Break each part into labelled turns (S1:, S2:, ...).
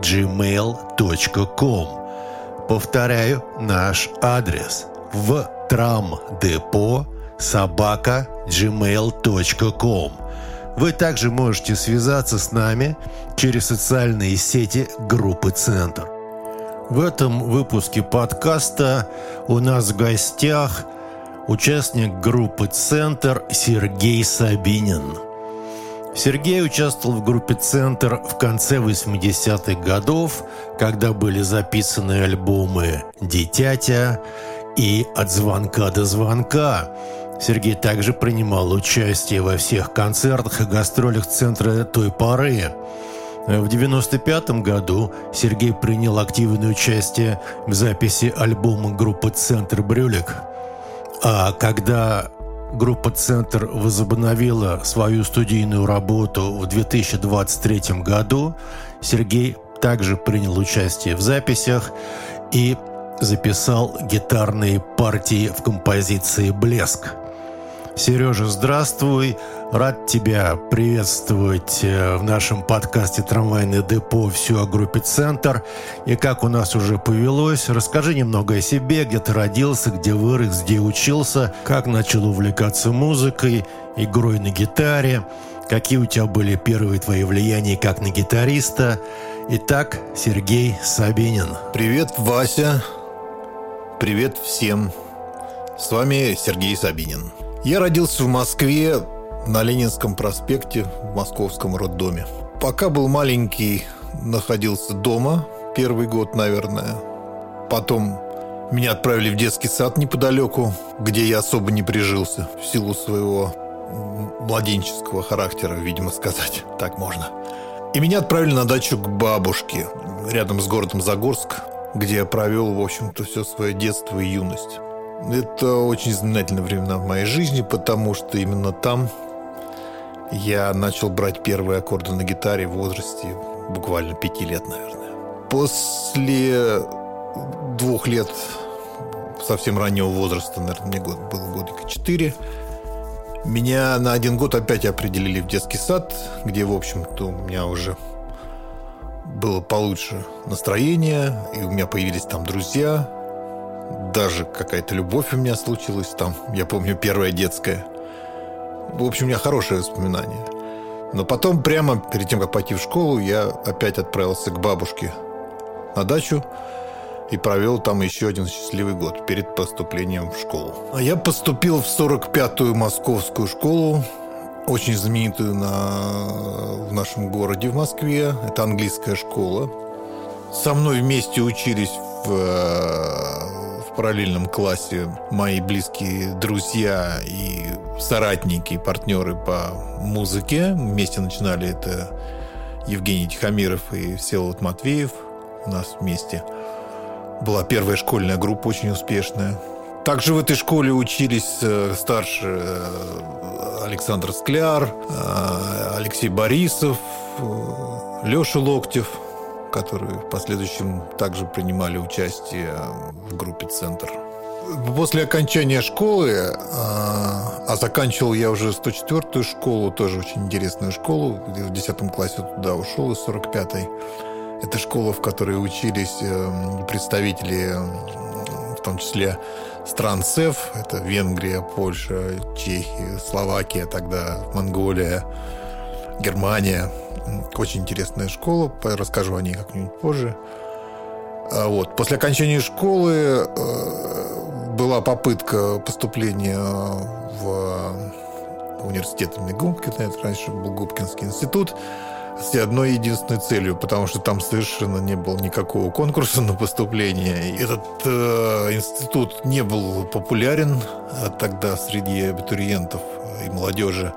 S1: gmail.com. Повторяю наш адрес в трамдепо собака gmail.com. Вы также можете связаться с нами через социальные сети группы «Центр». В этом выпуске подкаста у нас в гостях участник группы «Центр» Сергей Сабинин – Сергей участвовал в группе «Центр» в конце 80-х годов, когда были записаны альбомы «Дитятя» и «От звонка до звонка». Сергей также принимал участие во всех концертах и гастролях Центра той поры. В 1995 году Сергей принял активное участие в записи альбома группы «Центр Брюлик». А когда Группа «Центр» возобновила свою студийную работу в 2023 году. Сергей также принял участие в записях и записал гитарные партии в композиции «Блеск». Сережа, здравствуй. Рад тебя приветствовать э, в нашем подкасте «Трамвайное депо» все о группе «Центр». И как у нас уже повелось, расскажи немного о себе, где ты родился, где вырос, где учился, как начал увлекаться музыкой, игрой на гитаре, какие у тебя были первые твои влияния как на гитариста. Итак, Сергей Сабинин.
S2: Привет, Вася. Привет всем. С вами Сергей Сабинин. Я родился в Москве на Ленинском проспекте в московском роддоме. Пока был маленький, находился дома первый год, наверное. Потом меня отправили в детский сад неподалеку, где я особо не прижился в силу своего младенческого характера, видимо сказать, так можно. И меня отправили на дачу к бабушке, рядом с городом Загорск, где я провел, в общем-то, все свое детство и юность. Это очень знаменательные времена в моей жизни, потому что именно там я начал брать первые аккорды на гитаре в возрасте буквально пяти лет, наверное. После двух лет совсем раннего возраста, наверное, мне год, было годика четыре, меня на один год опять определили в детский сад, где, в общем-то, у меня уже было получше настроение, и у меня появились там друзья, даже какая-то любовь у меня случилась там, я помню, первая детская – в общем, у меня хорошие воспоминания. Но потом, прямо перед тем, как пойти в школу, я опять отправился к бабушке на дачу и провел там еще один счастливый год перед поступлением в школу. А я поступил в 45-ю московскую школу, очень знаменитую на, в нашем городе, в Москве. Это английская школа. Со мной вместе учились в в параллельном классе мои близкие друзья и соратники, партнеры по музыке. Вместе начинали это Евгений Тихомиров и Всеволод Матвеев у нас вместе. Была первая школьная группа очень успешная. Также в этой школе учились э, старше э, Александр Скляр, э, Алексей Борисов, Леша Локтев – которые в последующем также принимали участие в группе «Центр». После окончания школы, а, а заканчивал я уже 104-ю школу, тоже очень интересную школу, в 10 классе туда ушел из 45-й. Это школа, в которой учились э, представители, в том числе стран СЭФ, это Венгрия, Польша, Чехия, Словакия, тогда Монголия, Германия – очень интересная школа, расскажу о ней как-нибудь позже. А вот. После окончания школы э, была попытка поступления в университет имени это раньше был Губкинский институт, с одной единственной целью, потому что там совершенно не было никакого конкурса на поступление. Этот э, институт не был популярен э, тогда среди абитуриентов и молодежи.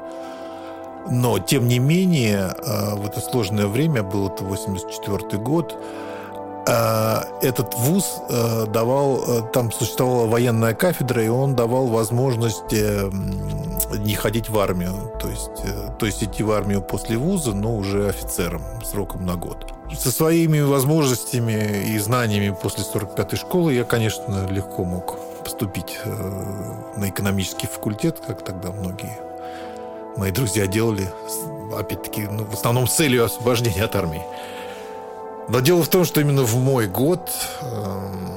S2: Но, тем не менее, э, в это сложное время, был это 84 год, А, этот вуз э, давал, э, там существовала военная кафедра, и он давал возможность э, не ходить в армию. То есть, то есть идти в армию после вуза, но уже офицером сроком на год. Со своими возможностями и знаниями после 45-й школы я, конечно, легко мог поступить на экономический факультет, как тогда многие мои друзья делали, опять-таки, ну, в основном с целью освобождения от армии. Но дело в том, что именно в мой год, эм,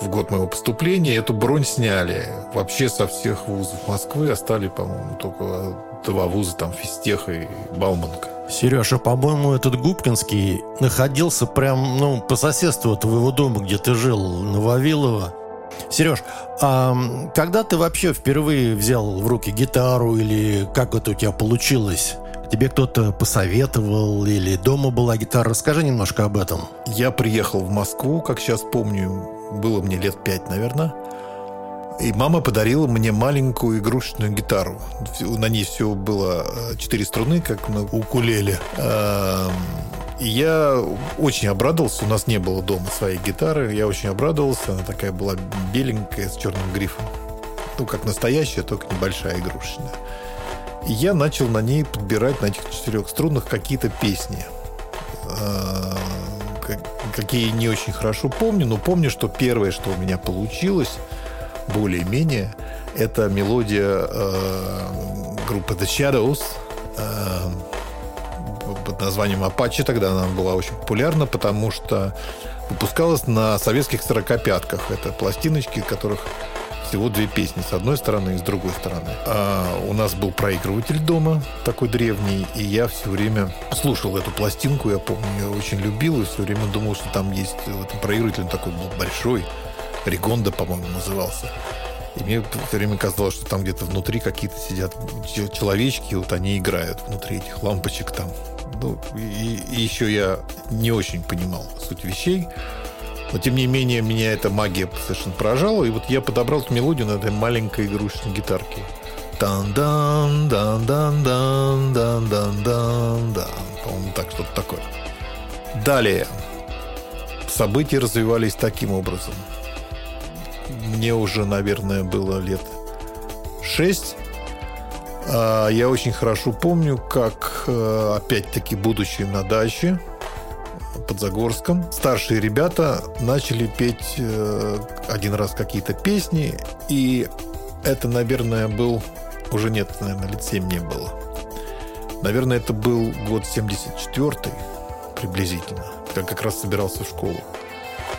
S2: в год моего поступления, эту бронь сняли. Вообще со всех вузов Москвы остались, по-моему, только два вуза, там, Физтех и Бауманка.
S1: Сережа, по-моему, этот Губкинский находился прям, ну, по соседству твоего дома, где ты жил, на Вавилово. Сереж, а когда ты вообще впервые взял в руки гитару или как это у тебя получилось? Тебе кто-то посоветовал или дома была гитара? Расскажи немножко об этом.
S2: Я приехал в Москву, как сейчас помню, было мне лет пять, наверное. И мама подарила мне маленькую игрушечную гитару. На ней все было э, четыре струны, как на укулеле. И я очень обрадовался. У нас не было дома своей гитары. Я очень обрадовался. Она такая была беленькая, с черным грифом. Ну, как настоящая, только небольшая игрушечная. И я начал на ней подбирать на этих четырех струнах какие-то песни. А, какие не очень хорошо помню, но помню, что первое, что у меня получилось, более-менее, это мелодия э, группы The Shadows э, под названием Apache. Тогда она была очень популярна, потому что выпускалась на советских сорокопятках. Это пластиночки, которых всего две песни с одной стороны и с другой стороны. А у нас был проигрыватель дома, такой древний, и я все время слушал эту пластинку, я помню, я очень любил, и все время думал, что там есть в этом проигрывателе такой был большой, Ригонда, по-моему, назывался. И мне все время казалось, что там где-то внутри какие-то сидят человечки, вот они играют внутри этих лампочек там. Ну, и, и еще я не очень понимал суть вещей. Но, тем не менее, меня эта магия совершенно поражала. И вот я подобрал эту мелодию на этой маленькой игрушечной гитарке. Дан-дан, дан-дан-дан, дан-дан-дан-дан. По-моему, так что-то такое. Далее. События развивались таким образом. Мне уже, наверное, было лет шесть а, я очень хорошо помню, как, э, опять-таки, будучи на даче, под Загорском. Старшие ребята начали петь э, один раз какие-то песни, и это, наверное, был... Уже нет, наверное, лет 7 не было. Наверное, это был год 74-й приблизительно, когда как раз собирался в школу.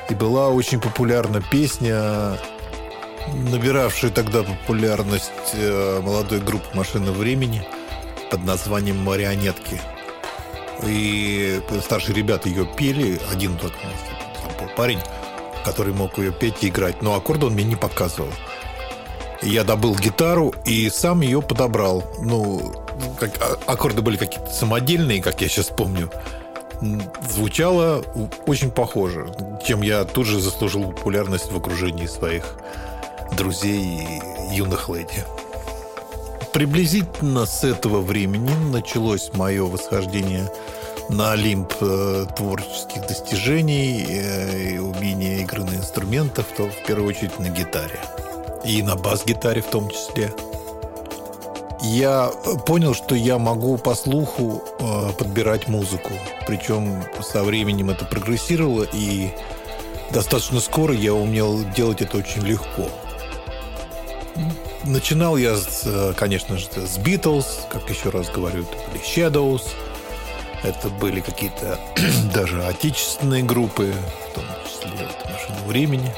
S2: И была очень популярна песня, набиравшая тогда популярность э, молодой группы «Машина времени» под названием «Марионетки». И старшие ребята ее пели. Один только парень, который мог ее петь и играть. Но аккорды он мне не показывал. Я добыл гитару и сам ее подобрал. Ну, как, а, аккорды были какие-то самодельные, как я сейчас помню. Звучало очень похоже, чем я тут же заслужил популярность в окружении своих друзей юных леди. Приблизительно с этого времени началось мое восхождение на Олимп э, творческих достижений э, и умения игры на инструментах, то в первую очередь на гитаре. И на бас-гитаре в том числе. Я понял, что я могу по слуху э, подбирать музыку. Причем со временем это прогрессировало, и достаточно скоро я умел делать это очень легко. Начинал я, с, э, конечно же, с Beatles, как еще раз говорю, это были Shadows. Это были какие-то даже отечественные группы, в том числе «Машина времени».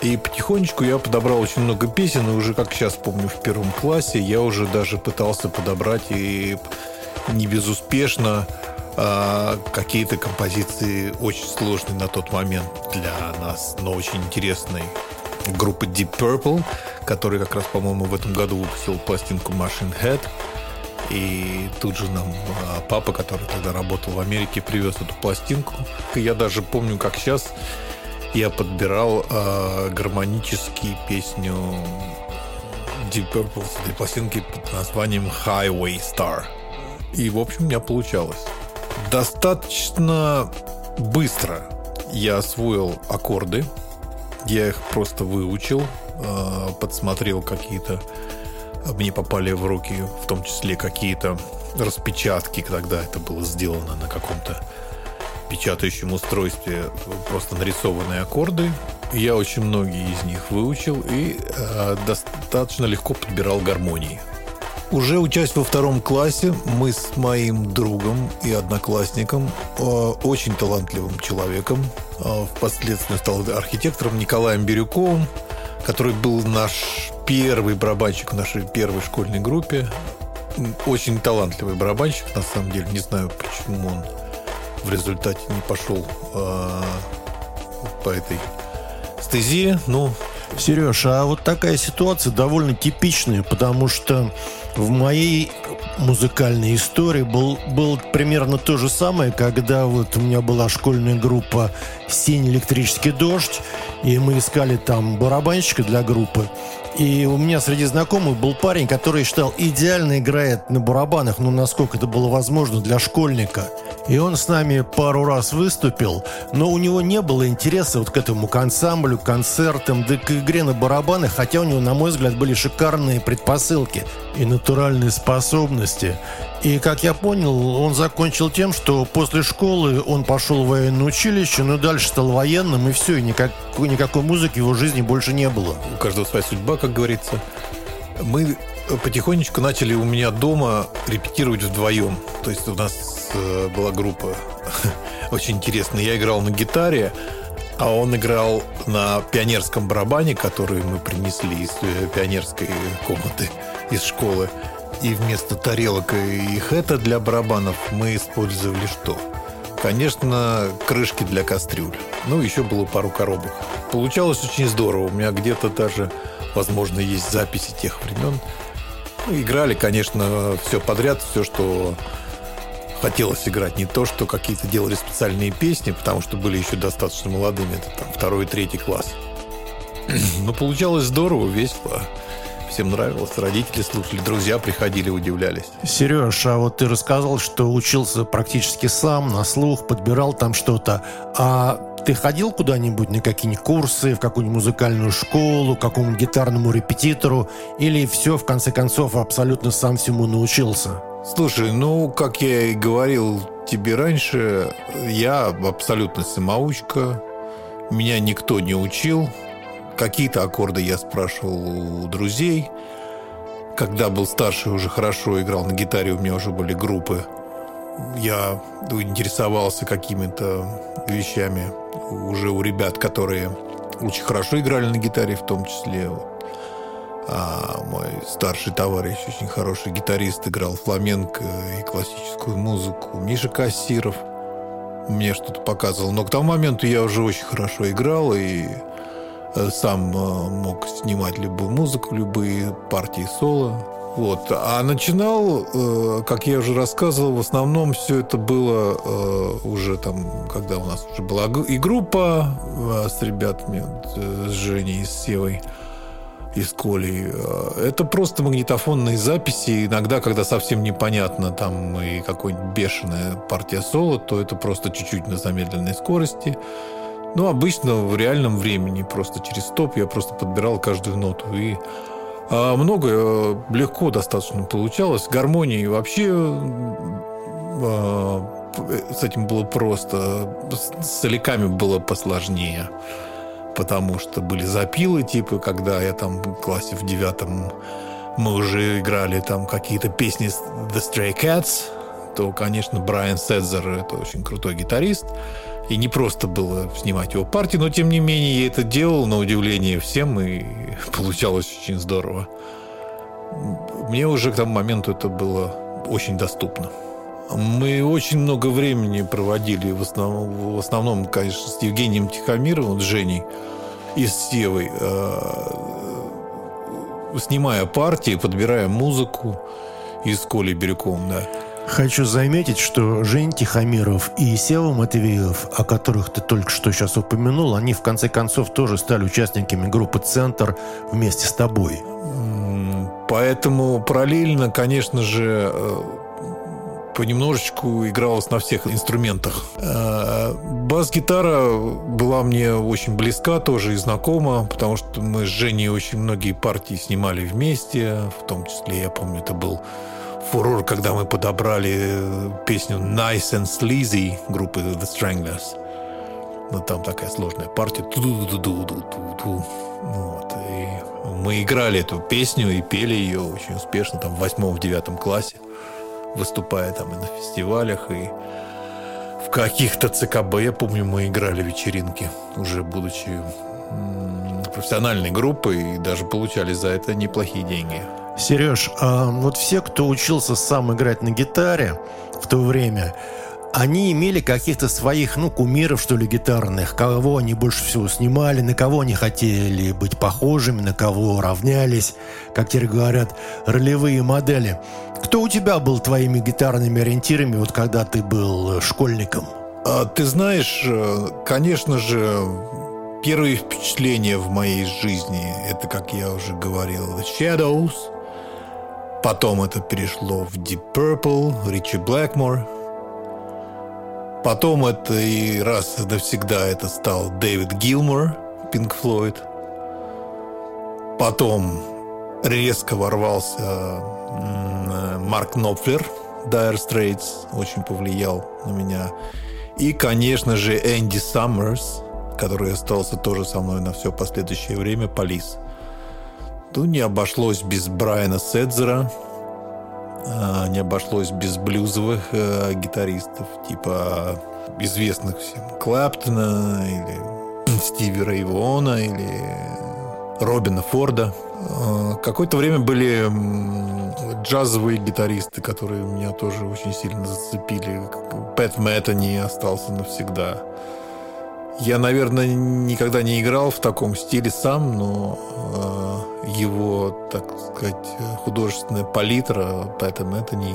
S2: И потихонечку я подобрал очень много песен, и уже, как сейчас помню, в первом классе я уже даже пытался подобрать и не безуспешно а, какие-то композиции очень сложные на тот момент для нас, но очень интересные группы Deep Purple, который как раз, по-моему, в этом году выпустил пластинку Machine Head. И тут же нам а, папа, который тогда работал в Америке, привез эту пластинку. И я даже помню, как сейчас я подбирал э, гармонически песню Deep Purple с этой пластинки под названием Highway Star. И, в общем, у меня получалось. Достаточно быстро я освоил аккорды. Я их просто выучил, э, подсмотрел какие-то мне попали в руки в том числе какие-то распечатки, когда это было сделано на каком-то печатающем устройстве, просто нарисованные аккорды. Я очень многие из них выучил и э, достаточно легко подбирал гармонии. Уже учась во втором классе, мы с моим другом и одноклассником, э, очень талантливым человеком, э, впоследствии стал архитектором Николаем Бирюковым, который был наш первый барабанщик в нашей первой школьной группе. Очень талантливый барабанщик, на самом деле. Не знаю, почему он в результате не пошел э, по этой стезе. Ну,
S1: Сереж, а вот такая ситуация довольно типичная, потому что в моей музыкальной истории был, был примерно то же самое, когда вот у меня была школьная группа «Синий электрический дождь», и мы искали там барабанщика для группы. И у меня среди знакомых был парень, который считал, идеально играет на барабанах, ну, насколько это было возможно для школьника. И он с нами пару раз выступил, но у него не было интереса вот к этому к ансамблю, концертам, да к игре на барабанах, хотя у него, на мой взгляд, были шикарные предпосылки и натуральные способности. И, как я понял, он закончил тем, что после школы он пошел в военное училище, но дальше стал военным, и все, и никак, никакой музыки в его жизни больше не было.
S2: У каждого своя судьба, как говорится. Мы потихонечку начали у меня дома репетировать вдвоем. То есть у нас э, была группа очень интересная. Я играл на гитаре, а он играл на пионерском барабане, который мы принесли из э, пионерской комнаты, из школы. И вместо тарелок и хэта для барабанов мы использовали что? Конечно, крышки для кастрюль. Ну, еще было пару коробок. Получалось очень здорово. У меня где-то даже, возможно, есть записи тех времен. Ну, играли, конечно, все подряд, все, что хотелось играть. Не то, что какие-то делали специальные песни, потому что были еще достаточно молодыми. Это там второй и третий класс. Но получалось здорово, весело всем нравилось. Родители слушали, друзья приходили, удивлялись.
S1: Сереж, а вот ты рассказал, что учился практически сам, на слух, подбирал там что-то. А ты ходил куда-нибудь на какие-нибудь курсы, в какую-нибудь музыкальную школу, к какому-нибудь гитарному репетитору? Или все, в конце концов, абсолютно сам всему научился?
S2: Слушай, ну, как я и говорил тебе раньше, я абсолютно самоучка. Меня никто не учил. Какие-то аккорды я спрашивал у друзей. Когда был старше, уже хорошо играл на гитаре, у меня уже были группы. Я интересовался какими-то вещами уже у ребят, которые очень хорошо играли на гитаре, в том числе. А мой старший товарищ, очень хороший гитарист, играл фламенко и классическую музыку. Миша Кассиров мне что-то показывал. Но к тому моменту я уже очень хорошо играл, и сам э, мог снимать любую музыку, любые партии соло. Вот. А начинал, э, как я уже рассказывал, в основном все это было уже там, когда у нас уже была и группа с ребятами, с Женей, с Севой и с Колей. Это просто магнитофонные записи. Иногда, когда совсем непонятно, там и какой-нибудь бешеная партия соло, то это просто чуть-чуть на замедленной скорости. Ну, обычно в реальном времени, просто через стоп я просто подбирал каждую ноту. И а, много э, легко достаточно получалось. Гармонии вообще а, с этим было просто. С соляками было посложнее. Потому что были запилы, типа, когда я там в классе в девятом мы уже играли там какие-то песни The Stray Cats, то, конечно, Брайан Седзер – это очень крутой гитарист. И не просто было снимать его партии, но тем не менее я это делал, на удивление всем, и получалось очень здорово. Мне уже к тому моменту это было очень доступно. Мы очень много времени проводили, в основном, в основном конечно, с Евгением Тихомировым, с Женей и с Севой, э, снимая партии, подбирая музыку, и с Колей да.
S1: Хочу заметить, что Жень Тихомиров и Сева Матвеев, о которых ты только что сейчас упомянул, они в конце концов тоже стали участниками группы «Центр» вместе с тобой.
S2: Поэтому параллельно, конечно же, э, понемножечку игралось на всех инструментах. Э, бас-гитара была мне очень близка тоже и знакома, потому что мы с Женей очень многие партии снимали вместе, в том числе, я помню, это был фурор, когда мы подобрали песню Nice and Sleazy группы The Stranglers. Ну, там такая сложная партия. Вот. И мы играли эту песню и пели ее очень успешно, там, в восьмом-девятом классе, выступая там и на фестивалях, и в каких-то ЦКБ, я помню, мы играли вечеринки, уже будучи профессиональной группой, и даже получали за это неплохие деньги.
S1: Сереж, а вот все, кто учился сам играть на гитаре в то время, они имели каких-то своих, ну, кумиров, что ли, гитарных, кого они больше всего снимали, на кого они хотели быть похожими, на кого равнялись, как теперь говорят, ролевые модели. Кто у тебя был твоими гитарными ориентирами, вот когда ты был школьником?
S2: А, ты знаешь, э, конечно же, первые впечатления в моей жизни, это, как я уже говорил, The Shadows, потом это перешло в Deep Purple, Ричи Блэкмор – Потом это и раз и навсегда это стал Дэвид Гилмор, Пинк Флойд. Потом резко ворвался Марк Нопфлер, Dire Straits, очень повлиял на меня. И, конечно же, Энди Саммерс, который остался тоже со мной на все последующее время, Полис. Ну, не обошлось без Брайана Седзера, а, не обошлось без блюзовых э, гитаристов, типа известных всем Клаптона или Стиви Рейвона или Робина Форда. А, какое-то время были джазовые гитаристы, которые меня тоже очень сильно зацепили. Пэт Мэттани остался навсегда. Я, наверное, никогда не играл в таком стиле сам, но э, его, так сказать, художественная палитра, поэтому это не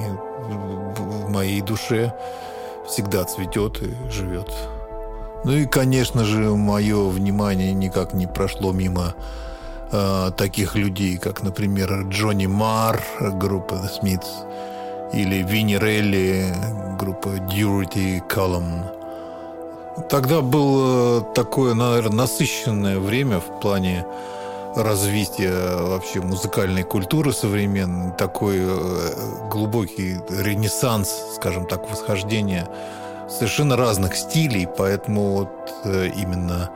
S2: в моей душе всегда цветет и живет. Ну и, конечно же, мое внимание никак не прошло мимо э, таких людей, как, например, Джонни Марр, группа The Smiths, или Винни Релли, группа Durity Column. Тогда было такое, наверное, насыщенное время в плане развития вообще музыкальной культуры современной, такой э, глубокий ренессанс, скажем так, восхождение совершенно разных стилей, поэтому вот э, именно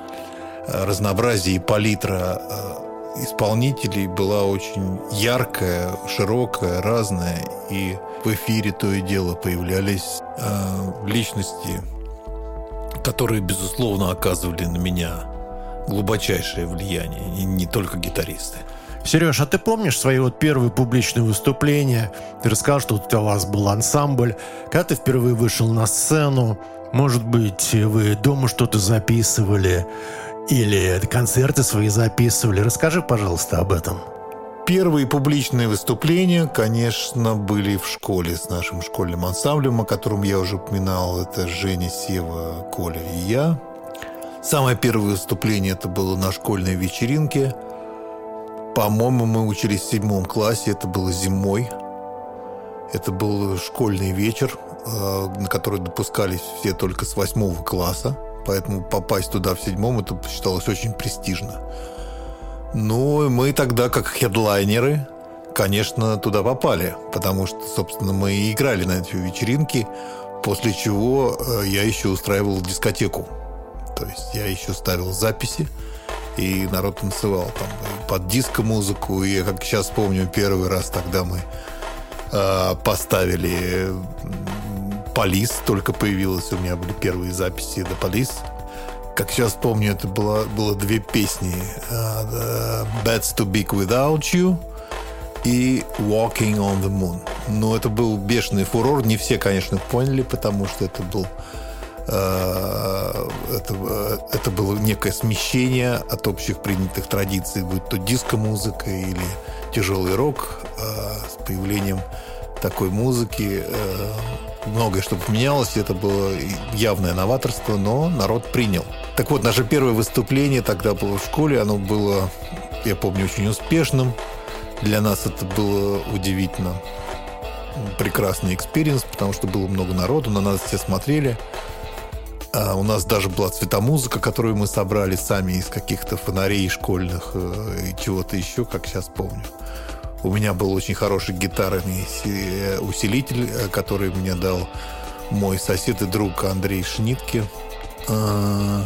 S2: разнообразие и палитра э, исполнителей была очень яркая, широкая, разная, и в эфире то и дело появлялись личности которые, безусловно, оказывали на меня глубочайшее влияние, и не только гитаристы.
S1: Сереж, а ты помнишь свои вот первые публичные выступления? Ты рассказал, что у вас был ансамбль. Когда ты впервые вышел на сцену, может быть, вы дома что-то записывали или концерты свои записывали. Расскажи, пожалуйста, об этом.
S2: Первые публичные выступления, конечно, были в школе с нашим школьным ансамблем, о котором я уже упоминал. Это Женя, Сева, Коля и я. Самое первое выступление это было на школьной вечеринке. По-моему, мы учились в седьмом классе, это было зимой. Это был школьный вечер, э, на который допускались все только с восьмого класса. Поэтому попасть туда в седьмом, это считалось очень престижно. Ну, мы тогда, как хедлайнеры, конечно, туда попали, потому что, собственно, мы и играли на эти вечеринки, после чего э, я еще устраивал дискотеку. То есть я еще ставил записи, и народ танцевал там под диско-музыку. И я как сейчас помню, первый раз тогда мы э, поставили Полис, только появилась у меня были первые записи до Полис. Как сейчас помню, это было, было две песни. Uh, That's Too Big Without You и Walking on the Moon. Но это был бешеный фурор. Не все, конечно, поняли, потому что это был uh, это, это было некое смещение от общих принятых традиций, будь то диско-музыка или тяжелый рок с появлением такой музыки. Многое что поменялось, это было явное новаторство, но народ принял. Так вот, наше первое выступление тогда было в школе. Оно было, я помню, очень успешным. Для нас это было удивительно. прекрасный experience, потому что было много народу, на нас все смотрели. А у нас даже была цветомузыка, которую мы собрали сами из каких-то фонарей школьных э, и чего-то еще, как сейчас помню. У меня был очень хороший гитарный э, усилитель, э, который мне дал мой сосед и друг Андрей Шнитке. А,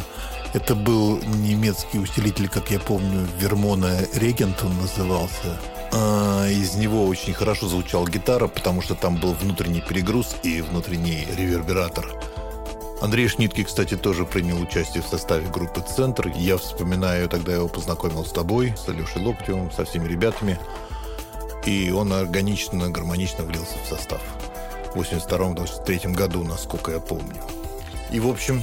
S2: это был немецкий усилитель, как я помню, Вермона Регент он назывался. А, из него очень хорошо звучала гитара, потому что там был внутренний перегруз и внутренний ревербератор. Андрей Шнитки, кстати, тоже принял участие в составе группы «Центр». Я вспоминаю, тогда я его познакомил с тобой, с Алешей Локтевым, со всеми ребятами. И он органично, гармонично влился в состав. В 82-83 году, насколько я помню. И, в общем,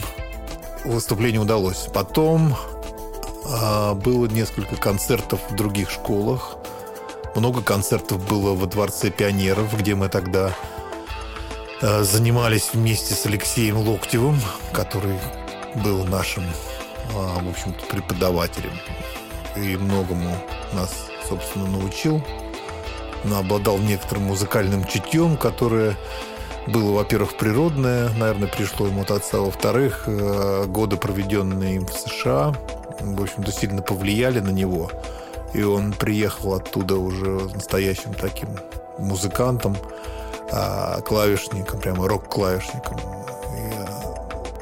S2: выступление удалось. Потом а, было несколько концертов в других школах. Много концертов было во Дворце пионеров, где мы тогда а, занимались вместе с Алексеем Локтевым, который был нашим, а, в общем-то, преподавателем. И многому нас, собственно, научил. Но обладал некоторым музыкальным чутьем, которое было, во-первых, природное, наверное, пришло ему от отца. Во-вторых, э, годы, проведенные им в США, в общем-то, сильно повлияли на него. И он приехал оттуда уже настоящим таким музыкантом, а, клавишником, прямо рок-клавишником.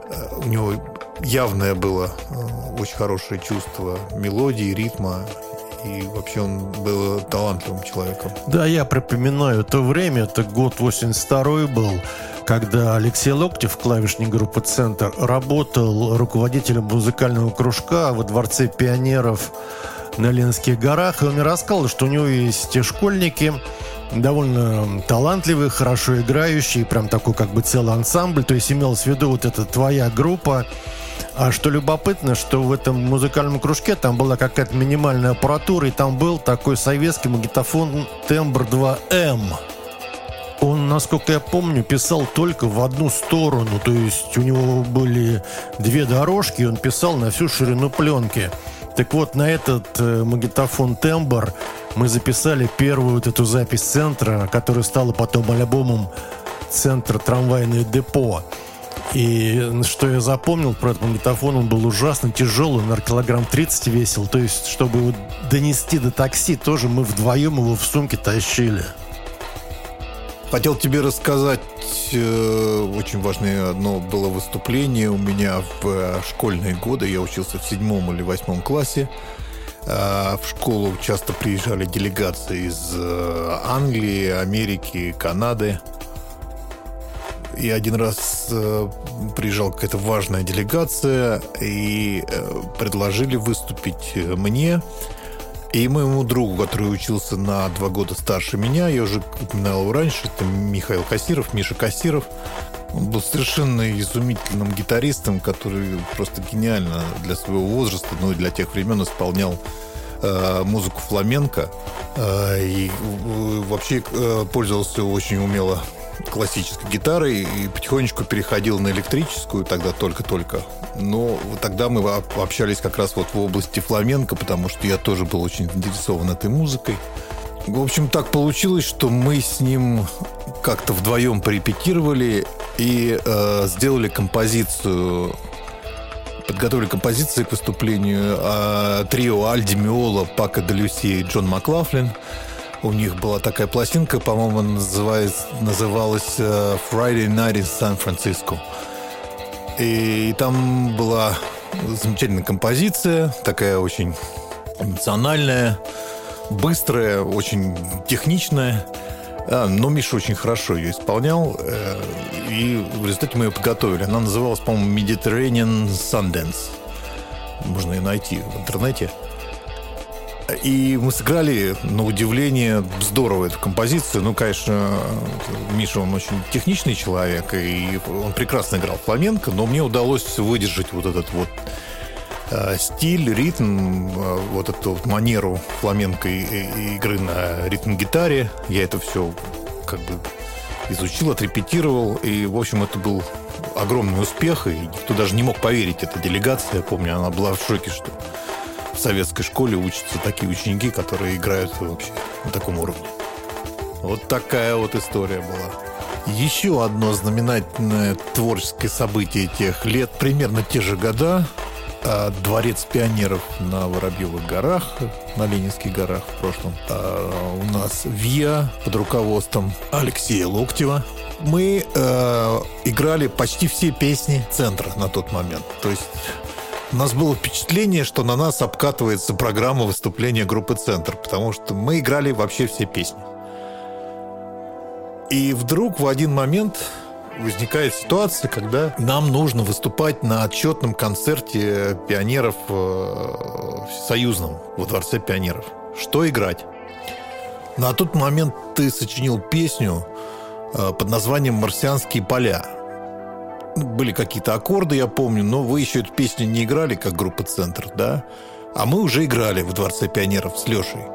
S2: Э, у него явное было э, очень хорошее чувство мелодии, ритма и вообще он был талантливым человеком.
S1: Да, я припоминаю то время, это год 82 был, когда Алексей Локтев, клавишник группы «Центр», работал руководителем музыкального кружка во Дворце пионеров на Ленских горах. И он мне рассказал, что у него есть школьники, довольно талантливые, хорошо играющие, прям такой как бы целый ансамбль. То есть имелось в виду вот эта твоя группа, а что любопытно, что в этом музыкальном кружке там была какая-то минимальная аппаратура, и там был такой советский магнитофон Тембр 2М. Он, насколько я помню, писал только в одну сторону, то есть у него были две дорожки, он писал на всю ширину пленки. Так вот, на этот э, магнитофон Тембр мы записали первую вот эту запись центра, которая стала потом альбомом «Центр трамвайное депо». И что я запомнил про этот магнитофон, он был ужасно тяжелый, на килограмм 30 весил. То есть, чтобы его донести до такси, тоже мы вдвоем его в сумке тащили.
S2: Хотел тебе рассказать, э, очень важное одно было выступление у меня в э, школьные годы. Я учился в седьмом или восьмом классе. Э, в школу часто приезжали делегации из э, Англии, Америки, Канады. И один раз приезжала какая-то важная делегация и предложили выступить мне и моему другу, который учился на два года старше меня. Я уже упоминал его раньше. Это Михаил Кассиров, Миша Кассиров. Он был совершенно изумительным гитаристом, который просто гениально для своего возраста, ну и для тех времен исполнял э, музыку фламенко. Э, и э, вообще э, пользовался очень умело классической гитарой и потихонечку переходил на электрическую, тогда только-только. Но тогда мы общались как раз вот в области фламенко, потому что я тоже был очень заинтересован этой музыкой. В общем, так получилось, что мы с ним как-то вдвоем порепетировали и э, сделали композицию подготовили композиции к выступлению а, трио Альди Миола, Пака Делюси и Джон Маклафлин – у них была такая пластинка, по-моему, называлась, э, Friday Night in San Francisco. И там была замечательная композиция, такая очень эмоциональная, быстрая, очень техничная. А, но Миша очень хорошо ее исполнял, э, и в результате мы ее подготовили. Она называлась, по-моему, Mediterranean Sundance. Можно ее найти в интернете. И мы сыграли, на удивление, здорово эту композицию. Ну, конечно, Миша, он очень техничный человек, и он прекрасно играл фламенко, но мне удалось выдержать вот этот вот э, стиль, ритм, э, вот эту вот манеру фламенко игры на ритм-гитаре. Я это все как бы изучил, отрепетировал, и, в общем, это был огромный успех, и никто даже не мог поверить, эта делегация, я помню, она была в шоке, что в советской школе учатся такие ученики, которые играют вообще на таком уровне. Вот такая вот история была. Еще одно знаменательное творческое событие тех лет, примерно те же года, а, Дворец пионеров на Воробьевых горах, на Ленинских горах в прошлом. А у нас ВИА под руководством Алексея Локтева. Мы э, играли почти все песни центра на тот момент. То есть у нас было впечатление, что на нас обкатывается программа выступления группы «Центр», потому что мы играли вообще все песни. И вдруг в один момент возникает ситуация, когда нам нужно выступать на отчетном концерте пионеров э, союзном во Дворце пионеров. Что играть? На тот момент ты сочинил песню э, под названием «Марсианские поля». Были какие-то аккорды, я помню, но вы еще эту песню не играли, как группа «Центр», да? А мы уже играли в Дворце пионеров с Лешей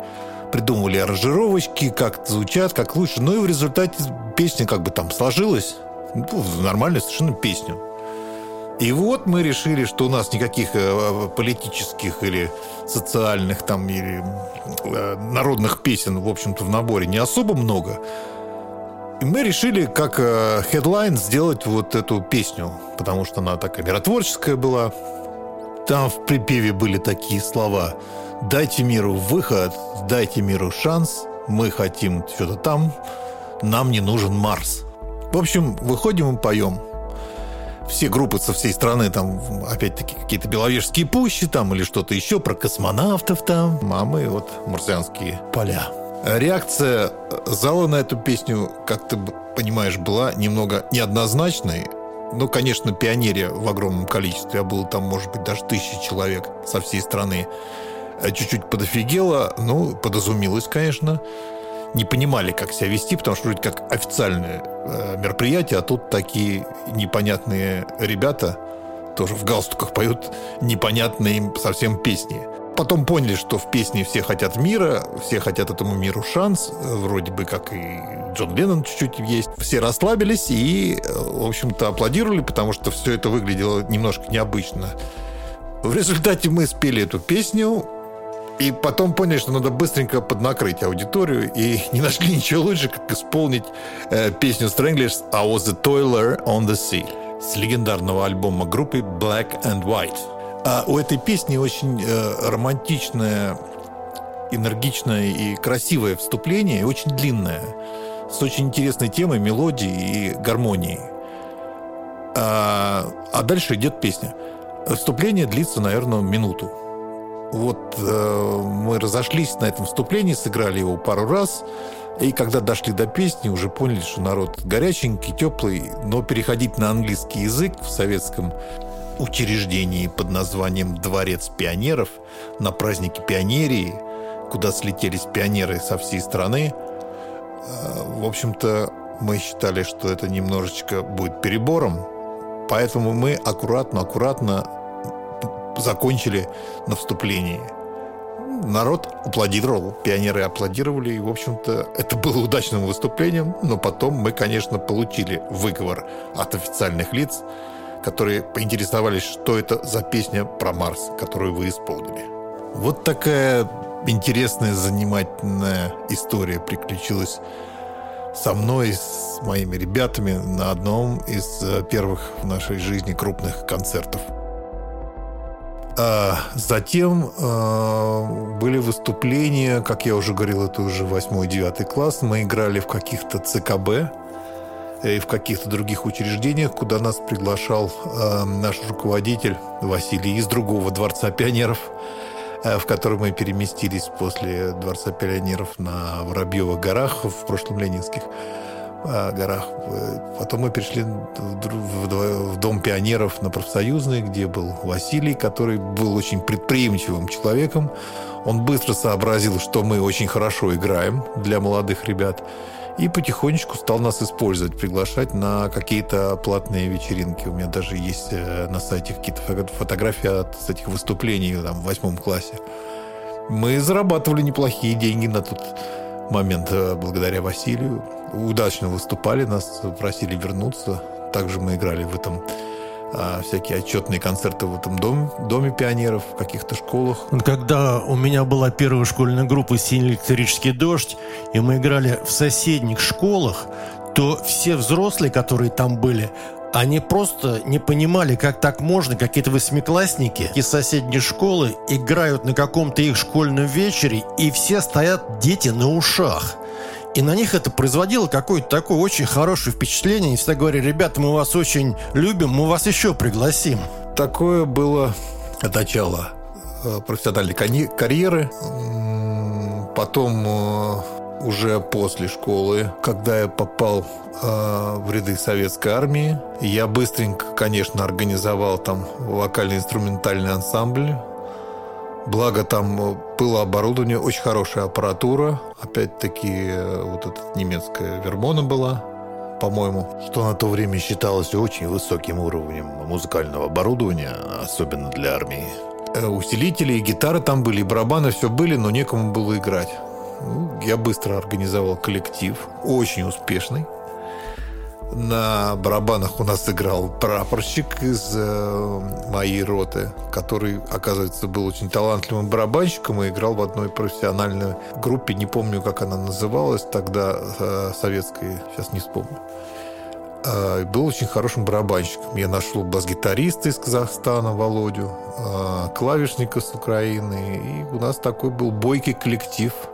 S2: придумывали аранжировочки, как звучат, как лучше. Ну и в результате песня как бы там сложилась ну, нормальную совершенно песню. И вот мы решили, что у нас никаких э, политических или социальных там или э, народных песен, в общем-то, в наборе не особо много. И мы решили, как хедлайн, сделать вот эту песню, потому что она такая миротворческая была. Там в припеве были такие слова «Дайте миру выход, дайте миру шанс, мы хотим что-то там, нам не нужен Марс». В общем, выходим и поем. Все группы со всей страны, там, опять-таки, какие-то беловежские пущи там или что-то еще про космонавтов там. А мы вот марсианские поля. Реакция зала на эту песню, как ты понимаешь, была немного неоднозначной. Ну, конечно, пионерия в огромном количестве, а было там, может быть, даже тысячи человек со всей страны. Чуть-чуть подофигела, ну, подозумилась, конечно не понимали, как себя вести, потому что вроде как официальное э, мероприятие, а тут такие непонятные ребята тоже в галстуках поют непонятные им совсем песни. Потом поняли, что в песне все хотят мира, все хотят этому миру шанс, вроде бы как и Джон Леннон чуть-чуть есть. Все расслабились и, э, в общем-то, аплодировали, потому что все это выглядело немножко необычно. В результате мы спели эту песню, и потом поняли, что надо быстренько поднакрыть аудиторию, и не нашли ничего лучше, как исполнить э, песню Stranglers «I was a toiler on the sea» с легендарного альбома группы Black and White. А у этой песни очень э, романтичное, энергичное и красивое вступление, и очень длинное, с очень интересной темой, мелодией и гармонией. А, а дальше идет песня. Вступление длится, наверное, минуту вот э, мы разошлись на этом вступлении, сыграли его пару раз. И когда дошли до песни, уже поняли, что народ горяченький, теплый, но переходить на английский язык в советском учреждении под названием «Дворец пионеров» на празднике пионерии, куда слетелись пионеры со всей страны, э, в общем-то, мы считали, что это немножечко будет перебором, поэтому мы аккуратно-аккуратно закончили на вступлении. Народ аплодировал, пионеры аплодировали, и, в общем-то, это было удачным выступлением, но потом мы, конечно, получили выговор от официальных лиц, которые поинтересовались, что это за песня про Марс, которую вы исполнили. Вот такая интересная, занимательная история приключилась со мной, с моими ребятами на одном из э, первых в нашей жизни крупных концертов. А затем э, были выступления, как я уже говорил, это уже 8-9 класс. Мы играли в каких-то ЦКБ и в каких-то других учреждениях, куда нас приглашал э, наш руководитель Василий из другого Дворца пионеров, э, в который мы переместились после Дворца пионеров на Воробьевых горах в прошлом Ленинских горах. Потом мы перешли в Дом пионеров на профсоюзный, где был Василий, который был очень предприимчивым человеком. Он быстро сообразил, что мы очень хорошо играем для молодых ребят. И потихонечку стал нас использовать, приглашать на какие-то платные вечеринки. У меня даже есть э, на сайте какие-то фотографии от этих выступлений там, в восьмом классе. Мы зарабатывали неплохие деньги на тот момент э, благодаря Василию удачно выступали, нас просили вернуться. Также мы играли в этом всякие отчетные концерты в этом дом, доме пионеров, в каких-то школах.
S1: Когда у меня была первая школьная группа «Синий электрический дождь», и мы играли в соседних школах, то все взрослые, которые там были, они просто не понимали, как так можно, какие-то восьмиклассники из соседней школы играют на каком-то их школьном вечере, и все стоят дети на ушах. И на них это производило какое-то такое очень хорошее впечатление. И всегда говорили, ребята, мы вас очень любим, мы вас еще пригласим.
S2: Такое было начало э, профессиональной карьеры. Потом э, уже после школы, когда я попал э, в ряды советской армии, я быстренько, конечно, организовал там вокально-инструментальный ансамбль Благо там было оборудование, очень хорошая аппаратура. Опять-таки э, вот эта немецкая Вермона была, по-моему.
S1: Что на то время считалось очень высоким уровнем музыкального оборудования, особенно для армии.
S2: Э, усилители и гитары там были, и барабаны все были, но некому было играть. Ну, я быстро организовал коллектив, очень успешный. На барабанах у нас играл прапорщик из э, моей роты, который, оказывается, был очень талантливым барабанщиком и играл в одной профессиональной группе. Не помню, как она называлась тогда, э, советской, сейчас не вспомню. Э, был очень хорошим барабанщиком. Я нашел бас-гитариста из Казахстана, Володю, э, клавишника с Украины. И у нас такой был бойкий коллектив –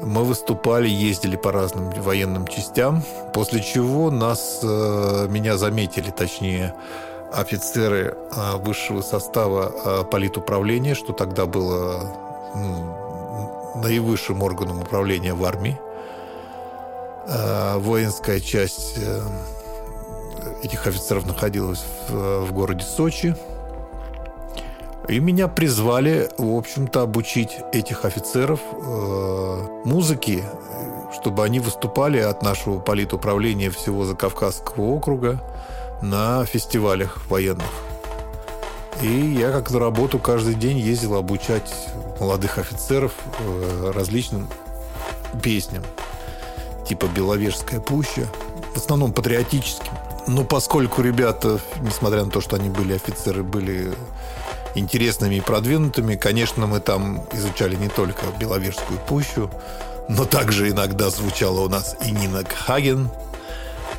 S2: мы выступали, ездили по разным военным частям, после чего нас, э, меня заметили, точнее, офицеры э, высшего состава э, политуправления, что тогда было наивысшим органом управления в армии. Воинская часть этих офицеров находилась в городе Сочи – и меня призвали, в общем-то, обучить этих офицеров э, музыке, чтобы они выступали от нашего политуправления всего Закавказского округа на фестивалях военных. И я как на работу каждый день ездил обучать молодых офицеров э, различным песням, типа «Беловежская пуща», в основном патриотическим. Но поскольку ребята, несмотря на то, что они были офицеры, были интересными и продвинутыми. Конечно, мы там изучали не только Беловежскую пущу, но также иногда звучала у нас и Нина Хаген,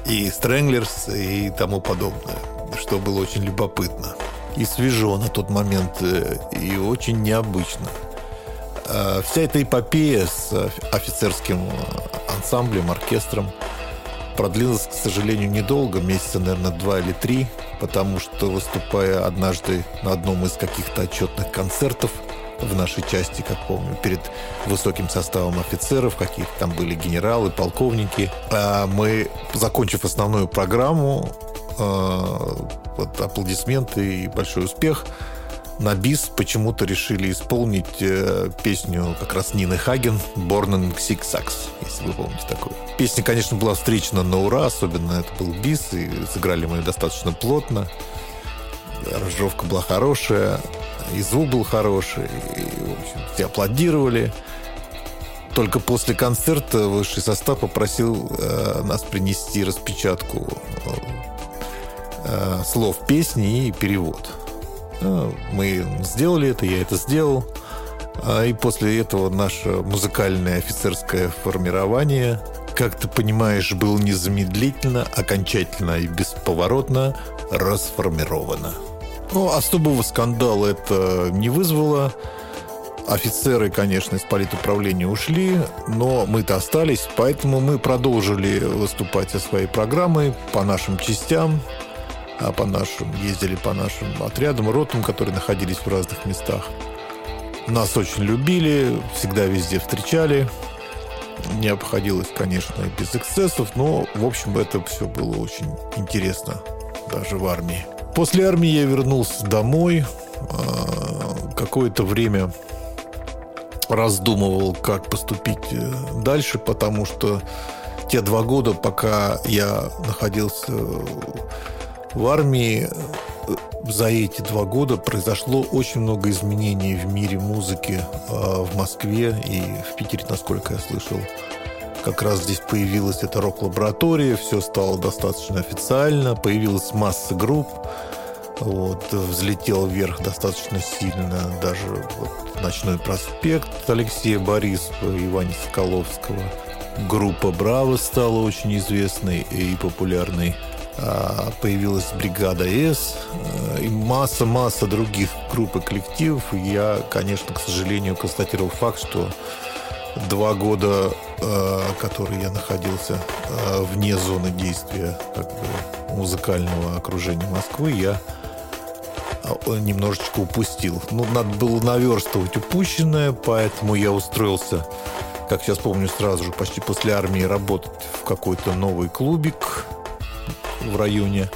S2: и Стрэнглерс, и тому подобное, что было очень любопытно. И свежо на тот момент, э, и очень необычно. А вся эта эпопея с офицерским ансамблем, оркестром продлилась, к сожалению, недолго, месяца, наверное, два или три – потому что выступая однажды на одном из каких-то отчетных концертов в нашей части, как помню, перед высоким составом офицеров, какие-то там были генералы, полковники, а мы, закончив основную программу, а, вот аплодисменты и большой успех, на бис почему-то решили исполнить э, песню как раз Нины Хаген «Born in Six Sacks», если вы помните такую. Песня, конечно, была встречена на ура, особенно это был бис, и сыграли мы достаточно плотно. Аранжировка была хорошая, и звук был хороший, и, в общем, все аплодировали. Только после концерта высший состав попросил э, нас принести распечатку э, слов песни и перевод. Ну, мы сделали это, я это сделал. А, и после этого наше музыкальное офицерское формирование, как ты понимаешь, было незамедлительно, окончательно и бесповоротно расформировано. Ну, особого скандала это не вызвало. Офицеры, конечно, из политуправления ушли, но мы-то остались, поэтому мы продолжили выступать со своей программой по нашим частям, а по нашим, ездили по нашим отрядам, ротам, которые находились в разных местах. Нас очень любили, всегда везде встречали. Не обходилось, конечно, без эксцессов, но, в общем, это все было очень интересно, даже в армии. После армии я вернулся домой. А, какое-то время раздумывал, как поступить э, дальше, потому что те два года, пока я находился в армии э, за эти два года произошло очень много изменений в мире музыки э, в Москве и в Питере, насколько я слышал. как раз здесь появилась эта рок-лаборатория, все стало достаточно официально, появилась масса групп, вот, взлетел вверх достаточно сильно даже вот, «Ночной проспект» Алексея Борисова и Ивана Соколовского. Группа «Браво» стала очень известной и популярной. А, появилась бригада С э, и масса-масса других групп и коллективов. Я, конечно, к сожалению, констатировал факт, что два года, э, которые я находился э, вне зоны действия как бы, музыкального окружения Москвы, я немножечко упустил. Ну, надо было наверстывать упущенное, поэтому я устроился, как сейчас помню, сразу же, почти после армии, работать в какой-то новый клубик – в районе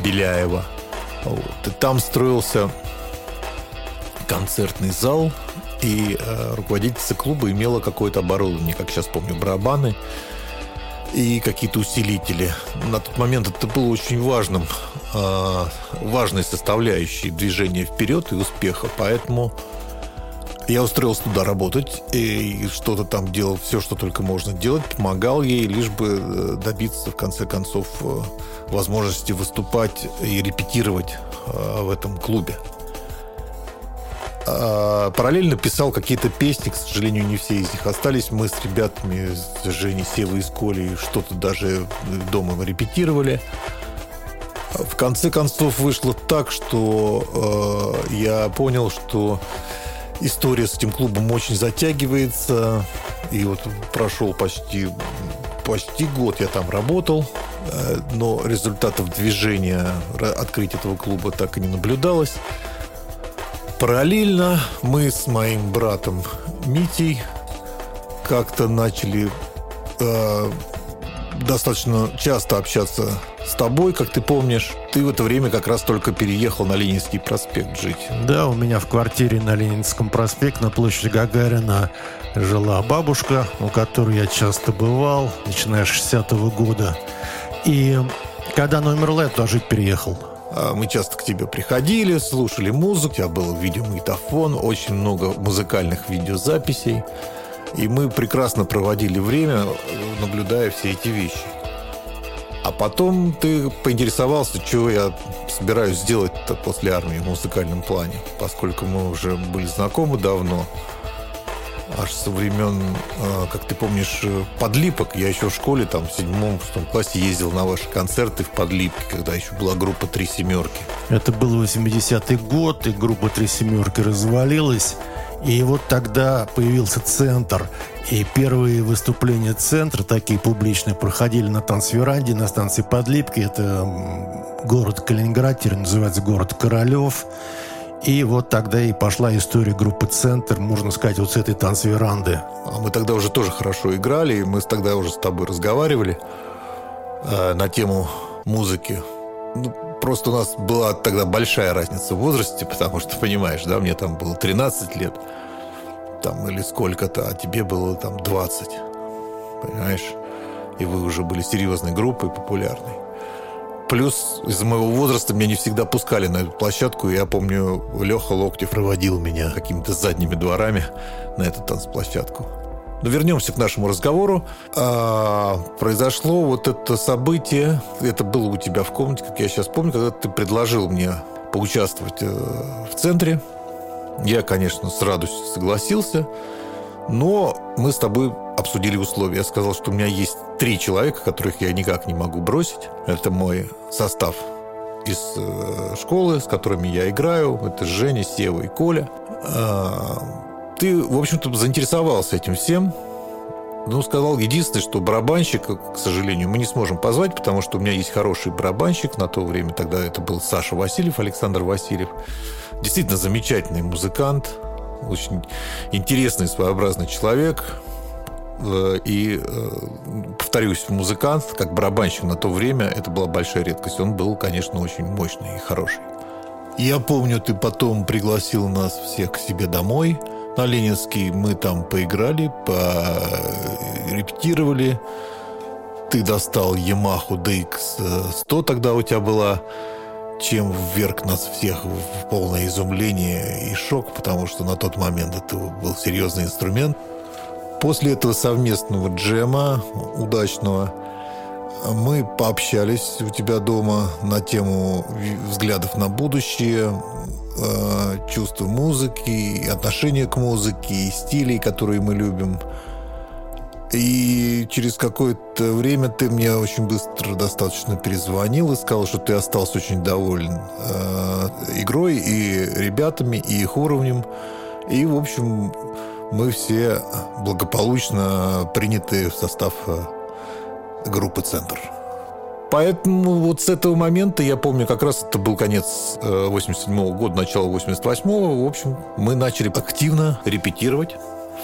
S2: Беляева. Вот. И там строился концертный зал, и э, руководительница клуба имела какое-то оборудование, как сейчас помню, барабаны и какие-то усилители. На тот момент это было очень важным, э, важной составляющей движения вперед и успеха, поэтому я устроился туда работать и что-то там делал, все, что только можно делать, помогал ей, лишь бы э, добиться, в конце концов, э, возможности выступать и репетировать э, в этом клубе. А, параллельно писал какие-то песни, к сожалению, не все из них остались. Мы с ребятами, с Женей, Севой и Колей, что-то даже дома репетировали. В конце концов вышло так, что э, я понял, что история с этим клубом очень затягивается. И вот прошел почти, почти год я там работал, э, но результатов движения открыть этого клуба так и не наблюдалось. Параллельно мы с моим братом Митей как-то начали э, достаточно часто общаться с тобой, как ты помнишь. Ты в это время как раз только переехал на Ленинский проспект жить.
S1: Да, у меня в квартире на Ленинском проспекте на площади Гагарина жила бабушка, у которой я часто бывал, начиная с 60-го года. И когда она умерла, я туда жить переехал.
S2: А, мы часто к тебе приходили, слушали музыку, у тебя был видеомагнитофон, очень много музыкальных видеозаписей. И мы прекрасно проводили время, наблюдая все эти вещи. А потом ты поинтересовался, что я собираюсь сделать после армии в музыкальном плане, поскольку мы уже были знакомы давно. Аж со времен, а, как ты помнишь, подлипок. Я еще в школе, там, в седьмом, шестом классе ездил на ваши концерты в подлипке, когда еще была группа «Три семерки».
S1: Это был 80-й год, и группа «Три семерки» развалилась. И вот тогда появился центр. И первые выступления центра, такие публичные, проходили на танцверанде, на станции Подлипки. Это город Калининград, теперь называется город Королев. И вот тогда и пошла история группы «Центр», можно сказать, вот с этой танцверанды.
S2: А мы тогда уже тоже хорошо играли, и мы тогда уже с тобой разговаривали э, на тему музыки. Ну, просто у нас была тогда большая разница в возрасте, потому что, понимаешь, да, мне там было 13 лет, там, или сколько-то, а тебе было там 20, понимаешь? И вы уже были серьезной группой, популярной. Плюс из-за моего возраста меня не всегда пускали на эту площадку. Я помню, Леха Локтев проводил меня какими-то задними дворами на эту танцплощадку. Но вернемся к нашему разговору. А, произошло вот это событие. Это было у тебя в комнате, как я сейчас помню, когда ты предложил мне поучаствовать э, в центре. Я, конечно, с радостью согласился. Но мы с тобой обсудили условия. Я сказал, что у меня есть три человека, которых я никак не могу бросить. Это мой состав из э, школы, с которыми я играю. Это Женя, Сева и Коля. А, ты, в общем-то, заинтересовался этим всем. Ну, сказал единственное, что барабанщика, к сожалению, мы не сможем позвать, потому что у меня есть хороший барабанщик. На то время тогда это был Саша Васильев, Александр Васильев. Действительно замечательный музыкант, очень интересный, своеобразный человек. Э, и, э, повторюсь, музыкант, как барабанщик на то время, это была большая редкость. Он был, конечно, очень мощный и хороший. Я помню, ты потом пригласил нас всех к себе домой – на Ленинский мы там поиграли, порепетировали. Ты достал Yamaha DX100 тогда у тебя была, чем вверг нас всех в полное изумление и шок, потому что на тот момент это был серьезный инструмент. После этого совместного джема удачного мы пообщались у тебя дома на тему взглядов на будущее, э, чувства музыки, отношения к музыке, стилей, которые мы любим. И через какое-то время ты мне очень быстро достаточно перезвонил и сказал, что ты остался очень доволен э, игрой и ребятами, и их уровнем. И, в общем, мы все благополучно приняты в состав э, группы «Центр». Поэтому вот с этого момента, я помню, как раз это был конец 87 -го года, начало 88-го, в общем, мы начали активно репетировать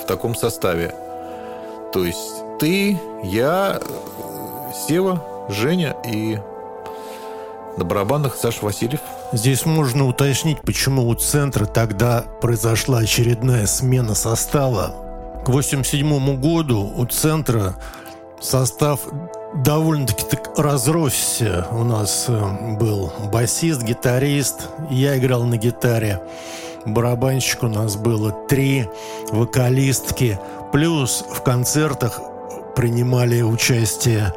S2: в таком составе. То есть ты, я, Сева, Женя и на барабанах Саша Васильев.
S1: Здесь можно уточнить, почему у центра тогда произошла очередная смена состава. К 1987 году у центра состав довольно-таки так разросся. У нас э, был басист, гитарист, я играл на гитаре. Барабанщик у нас было три, вокалистки. Плюс в концертах принимали участие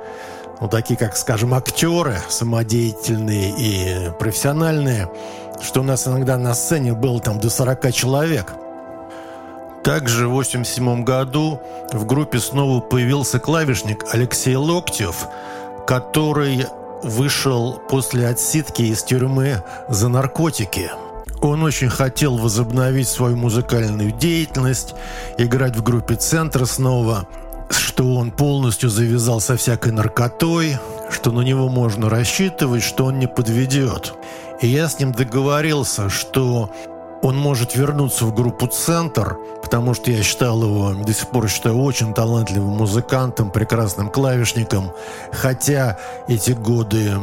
S1: ну, такие, как, скажем, актеры самодеятельные и профессиональные, что у нас иногда на сцене было там до 40 человек. Также в 1987 году в группе снова появился клавишник Алексей Локтев, который вышел после отсидки из тюрьмы за наркотики. Он очень хотел возобновить свою музыкальную деятельность, играть в группе «Центр» снова, что он полностью завязал со всякой наркотой, что на него можно рассчитывать, что он не подведет. И я с ним договорился, что он может вернуться в группу «Центр», потому что я считал его, до сих пор считаю, очень талантливым музыкантом, прекрасным клавишником, хотя эти годы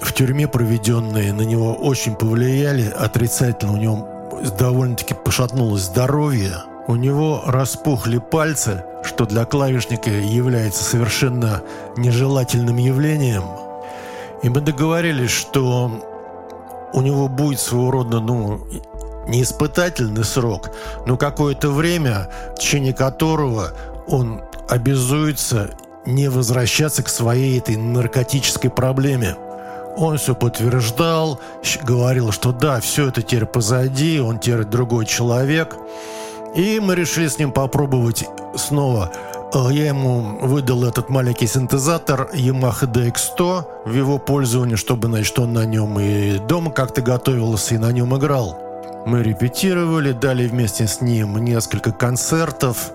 S1: в тюрьме проведенные на него очень повлияли отрицательно. У него довольно-таки пошатнулось здоровье. У него распухли пальцы, что для клавишника является совершенно нежелательным явлением. И мы договорились, что у него будет своего рода, ну, не испытательный срок, но какое-то время, в течение которого он обязуется не возвращаться к своей этой наркотической проблеме. Он все подтверждал, говорил, что да, все это теперь позади, он теперь другой человек. И мы решили с ним попробовать снова. Э, я ему выдал этот маленький синтезатор Yamaha DX100 в его пользовании, чтобы, значит, он на нем и дома как-то готовился, и на нем играл. Мы репетировали, дали вместе с ним несколько концертов,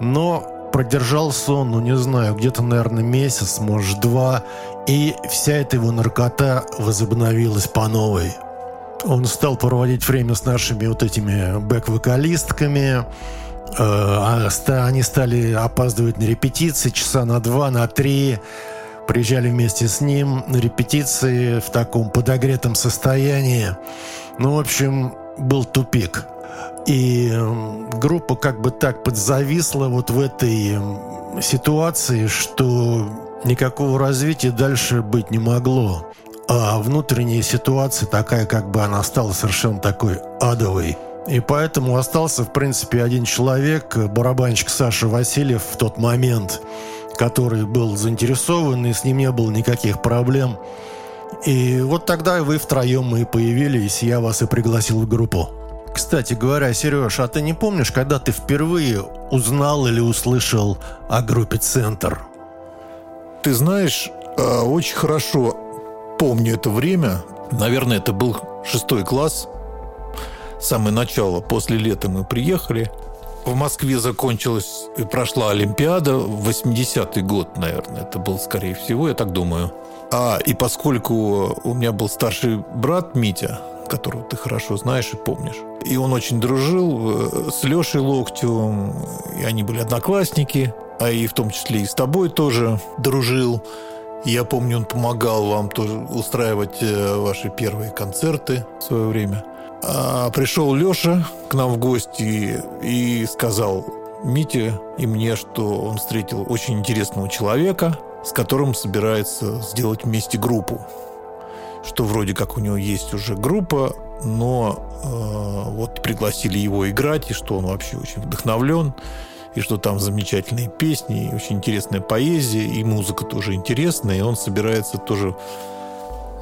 S1: но продержался он, ну не знаю, где-то, наверное, месяц, может, два, и вся эта его наркота возобновилась по новой. Он стал проводить время с нашими вот этими бэк-вокалистками, э, а они стали опаздывать на репетиции часа на два, на три, приезжали вместе с ним на репетиции в таком подогретом состоянии. Ну, в общем, был тупик. И группа как бы так подзависла вот в этой ситуации, что никакого развития дальше быть не могло. А внутренняя ситуация такая, как бы она стала совершенно такой адовой. И поэтому остался, в принципе, один человек, барабанщик Саша Васильев в тот момент, который был заинтересован, и с ним не было никаких проблем. И вот тогда вы втроем и появились, я вас и пригласил в группу. Кстати говоря, Сереж, а ты не помнишь, когда ты впервые узнал или услышал о группе «Центр»?
S2: Ты знаешь, а, очень хорошо помню это время. Наверное, это был шестой класс. Самое начало. После лета мы приехали. В Москве закончилась и прошла Олимпиада. 80-й год, наверное, это был, скорее всего, я так думаю. А, и поскольку у меня был старший брат Митя, которого ты хорошо знаешь и помнишь, и он очень дружил э, с Лешей Локтевым, и они были одноклассники, а и в том числе и с тобой тоже дружил. Я помню, он помогал вам тоже устраивать э, ваши первые концерты в свое время. А пришел Леша к нам в гости и сказал Мите и мне, что он встретил очень интересного человека, с которым собирается сделать вместе группу. Что вроде как у него есть уже группа, но э, вот пригласили его играть, и что он вообще очень вдохновлен. и что там замечательные песни, и очень интересная поэзия, и музыка тоже интересная, и он собирается тоже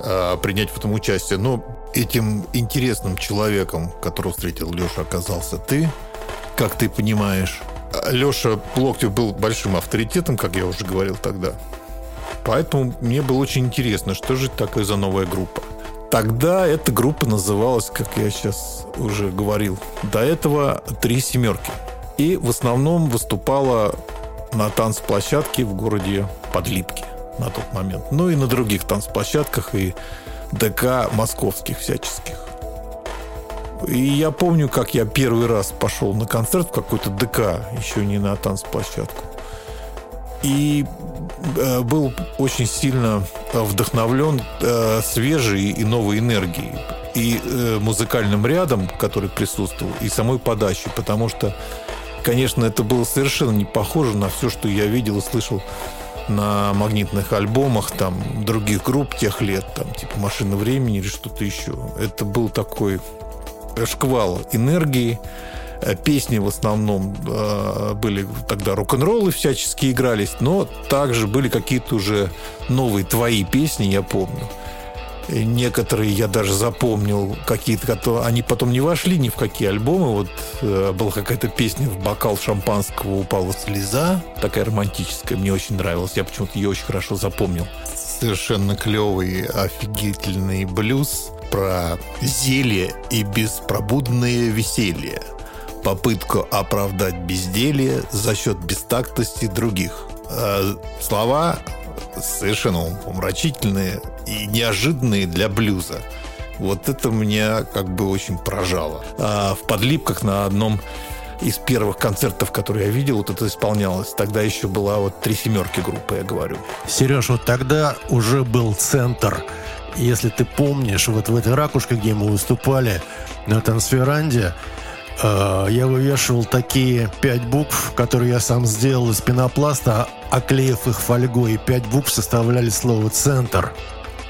S2: э, принять в этом участие. Но этим интересным человеком, которого встретил Леша, оказался ты, как ты понимаешь. Леша Локтев был большим авторитетом, как я уже говорил тогда. Поэтому мне было очень интересно, что же такое за новая группа. Тогда эта группа называлась, как я сейчас уже говорил, до этого «Три семерки» и в основном выступала на танцплощадке в городе Подлипки на тот момент. Ну и на других танцплощадках и ДК московских всяческих. И я помню, как я первый раз пошел на концерт в какой-то ДК, еще не на танцплощадку. И э, был очень сильно вдохновлен э, свежей и новой энергией. И э, музыкальным рядом, который присутствовал, и самой подачей, потому что Конечно, это было совершенно не похоже на все, что я видел и слышал на магнитных альбомах там других групп тех лет, там типа «Машина времени» или что-то еще. Это был такой шквал энергии. Э, песни в основном э, были тогда рок-н-роллы всячески игрались, но также были какие-то уже новые твои песни, я помню. Некоторые я даже запомнил, какие-то, они потом не вошли ни в какие альбомы. Вот э, была какая-то песня в бокал шампанского упала слеза, такая романтическая, мне очень нравилась. Я почему-то ее очень хорошо запомнил. Совершенно клевый, офигительный блюз про зелье и беспробудное веселье. Попытку оправдать безделье за счет бестактности других. Э, слова совершенно умрачительные и неожиданные для блюза. Вот это меня как бы очень поражало. А в подлипках на одном из первых концертов, которые я видел, вот это исполнялось. Тогда еще была вот три семерки группы, я говорю.
S1: Сереж, вот тогда уже был центр. Если ты помнишь, вот в этой ракушке, где мы выступали на трансферанде, э, я вывешивал такие пять букв, которые я сам сделал из пенопласта, оклеив их фольгой. И пять букв составляли слово «центр».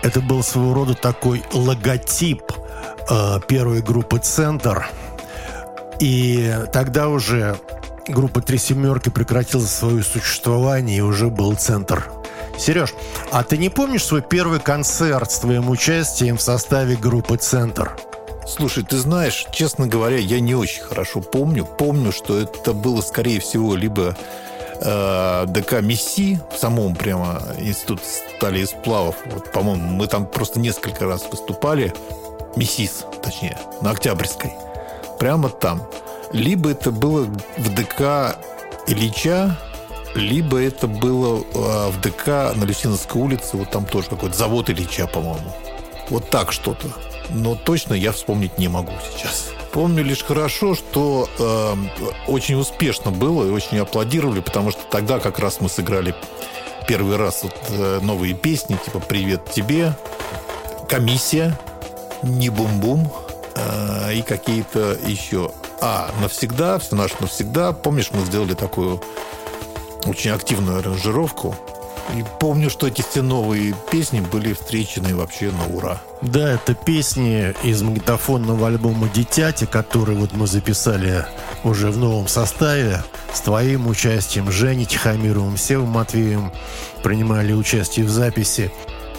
S1: Это был своего рода такой логотип э, первой группы «Центр». И тогда уже группа «Три семерки» прекратила свое существование, и уже был «Центр». Сереж, а ты не помнишь свой первый концерт с твоим участием в составе группы «Центр»?
S2: Слушай, ты знаешь, честно говоря, я не очень хорошо помню. Помню, что это было, скорее всего, либо э, ДК МИСИ в самом прямо институт стали и сплавов. Вот, по-моему, мы там просто несколько раз выступали. МИСИС, точнее, на Октябрьской. Прямо там. Либо это было в ДК Ильича, либо это было э, в ДК на Люсиновской улице, вот там тоже какой-то завод Ильича, по-моему. Вот так что-то. Но точно я вспомнить не могу сейчас. Помню лишь хорошо, что э, очень успешно было и очень аплодировали, потому что тогда как раз мы сыграли первый раз вот, э, новые песни, типа «Привет тебе», «Комиссия», «Не бум-бум» э, и какие-то еще. А, «Навсегда», «Все наше навсегда». Помнишь, мы сделали такую очень активную аранжировку – и помню, что эти все новые песни были встречены вообще на ура.
S1: Да, это песни из магнитофонного альбома «Дитяти», который вот мы записали уже в новом составе с твоим участием, Женей Тихомировым, Севом Матвеем принимали участие в записи.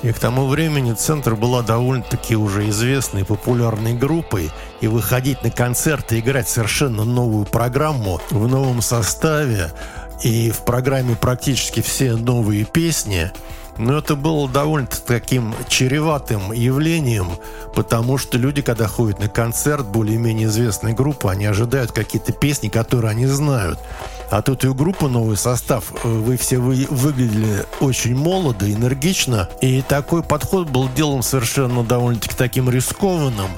S1: И к тому времени «Центр» была довольно-таки уже известной, популярной группой, и выходить на концерты, играть совершенно новую программу в новом составе – и в программе практически все новые песни. Но это было довольно таким чреватым явлением, потому что люди, когда ходят на концерт более-менее известной группы, они ожидают какие-то песни, которые они знают. А тут и у группы новый состав. Вы все вы, выглядели очень молодо, энергично. И такой подход был делом совершенно довольно-таки таким рискованным.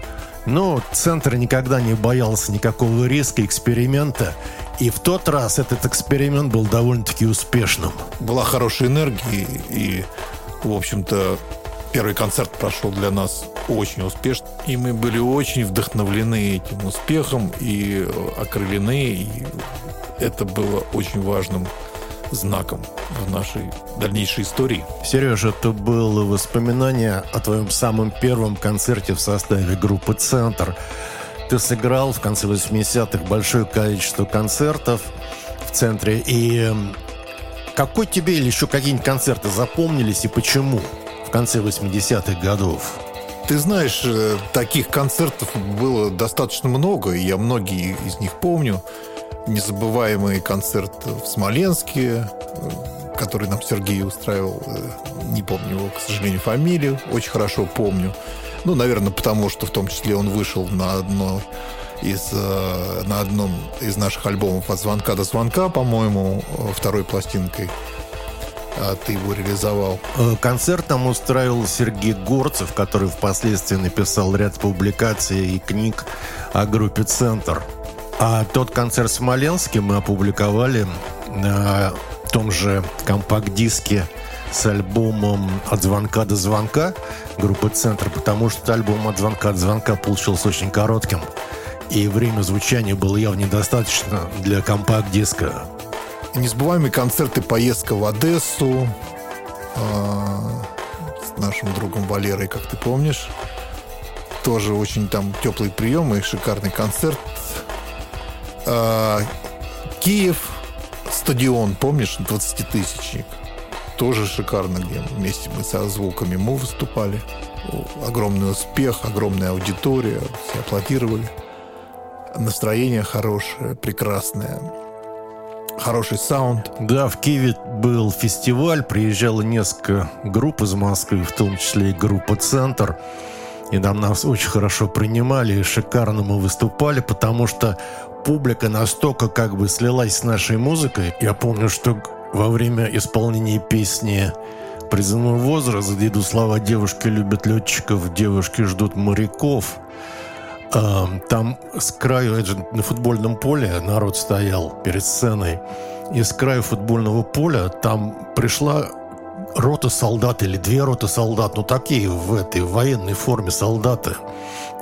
S1: Но центр никогда не боялся никакого риска, эксперимента. И в тот раз этот эксперимент был довольно-таки успешным.
S2: Была хорошая энергия, и, в общем-то, первый концерт прошел для нас очень успешно. И мы были очень вдохновлены этим успехом и окрылены. И это было очень важным знаком в нашей дальнейшей истории.
S1: Сережа, это было воспоминание о твоем самом первом концерте в составе группы «Центр». Ты сыграл в конце 80-х большое количество концертов, в центре. И какой тебе или еще какие-нибудь концерты запомнились и почему в конце 80-х годов?
S2: Ты знаешь, э, таких концертов было достаточно много, и я многие из них помню. Незабываемый концерт в Смоленске, э, который нам Сергей устраивал. Э, не помню его, к сожалению, фамилию. Очень хорошо помню. Ну, наверное, потому что в том числе он вышел на одно из, на одном из наших альбомов «От звонка до звонка», по-моему, второй пластинкой а ты его реализовал?
S1: Э, концерт там устраивал Сергей Горцев, который впоследствии написал ряд публикаций и книг о группе «Центр». А тот концерт в Смоленске мы опубликовали на том же компакт-диске с альбомом «От звонка до звонка» группы «Центр», потому что альбом «От звонка до звонка» получился очень коротким. И время звучания было явно недостаточно для компакт-диска
S2: незабываемые концерты, поездка в Одессу э, с нашим другом Валерой, как ты помнишь. Тоже очень там теплый прием и шикарный концерт. Э, Киев, стадион, помнишь, 20-тысячник. Тоже шикарно, где вместе мы со звуками мы выступали. Огромный успех, огромная аудитория, все аплодировали. Настроение хорошее, прекрасное хороший саунд.
S1: Да, в Киеве был фестиваль, приезжало несколько групп из Москвы, в том числе и группа «Центр». И там нас очень хорошо принимали, и шикарно мы выступали, потому что публика настолько как бы слилась с нашей музыкой. Я помню, что во время исполнения песни «Призывной возраст», где идут слова «Девушки любят летчиков, девушки ждут моряков», там с краю, на футбольном поле народ стоял перед сценой, и с краю футбольного поля там пришла рота солдат или две роты солдат, ну такие в этой военной форме солдаты.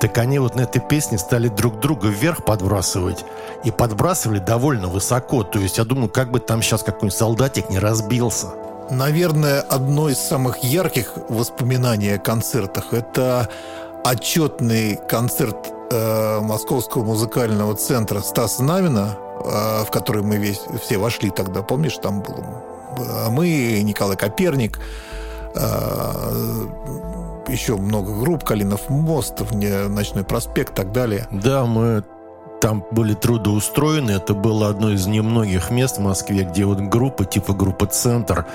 S1: Так они вот на этой песне стали друг друга вверх подбрасывать. И подбрасывали довольно высоко. То есть я думаю, как бы там сейчас какой-нибудь солдатик не разбился.
S2: Наверное, одно из самых ярких воспоминаний о концертах – это отчетный концерт э, Московского музыкального центра Стаса Навина, э, в который мы весь, все вошли тогда, помнишь, там был э, мы, Николай Коперник, э, еще много групп, Калинов мост, Ночной проспект и так далее.
S1: Да, мы там были трудоустроены. Это было одно из немногих мест в Москве, где вот группа, типа группа «Центр»,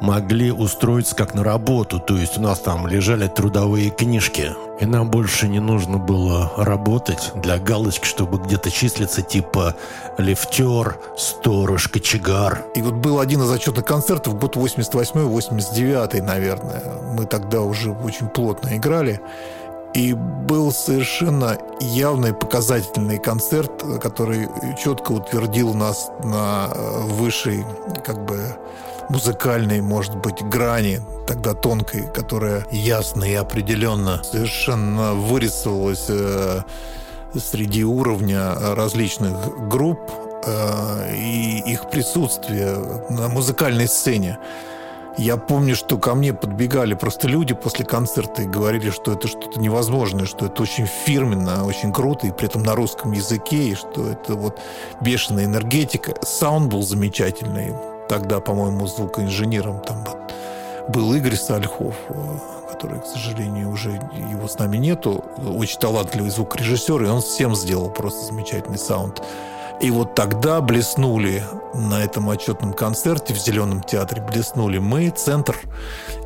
S1: могли устроиться как на работу. То есть у нас там лежали трудовые книжки. И нам больше не нужно было работать для галочки, чтобы где-то числиться типа лифтер, сторож, кочегар.
S2: И вот был один из отчетных концертов, год 88-89, наверное. Мы тогда уже очень плотно играли. И был совершенно явный показательный концерт, который четко утвердил нас на э, высшей как бы музыкальной, может быть, грани, тогда тонкой, которая ясно и определенно совершенно вырисовалась э, среди уровня различных групп э, и их присутствие на музыкальной сцене. Я помню, что ко мне подбегали просто люди после концерта и говорили, что это что-то невозможное, что это очень фирменно, очень круто, и при этом на русском языке, и что это вот бешеная энергетика. Саунд был замечательный. Тогда, по-моему, звукоинженером там был Игорь Сальхов, э, который, к сожалению, уже его с нами нету. Очень талантливый звукорежиссер, и он всем сделал просто замечательный саунд. И вот тогда блеснули на этом отчетном концерте в Зеленом театре, блеснули мы, Центр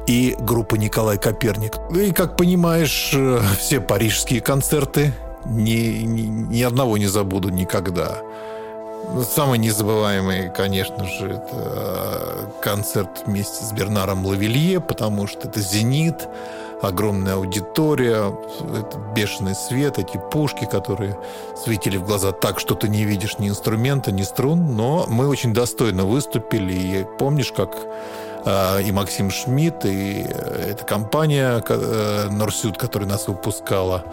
S2: и группа Николай Коперник. И, как понимаешь, э, все парижские концерты ни, ни, ни одного не забуду никогда. Самый незабываемый, конечно же, это э, концерт вместе с Бернаром Лавелье, потому что это «Зенит», огромная аудитория, бешеный свет, эти пушки, которые светили в глаза так, что ты не видишь ни инструмента, ни струн, но мы очень достойно выступили. И помнишь, как э, и Максим Шмидт, и э, эта компания Норсюд, которая нас выпускала,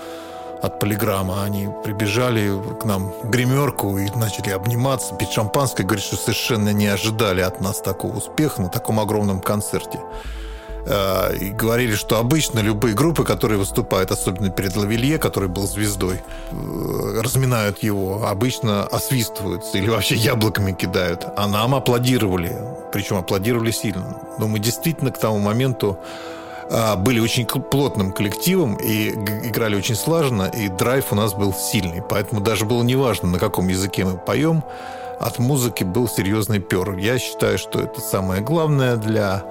S2: от полиграмма. Они прибежали к нам в гримерку и начали обниматься, пить шампанское. Говорят, что совершенно не ожидали от нас такого успеха на таком огромном концерте. Э, и говорили, что обычно любые группы, которые выступают, особенно перед Лавелье, который был звездой, э, разминают его, обычно освистываются или вообще яблоками кидают. А нам аплодировали, причем аплодировали сильно. Но мы действительно к тому моменту были очень плотным коллективом и играли очень слаженно, и драйв у нас был сильный. Поэтому даже было неважно, на каком языке мы поем, от музыки был серьезный пер. Я считаю, что это самое главное для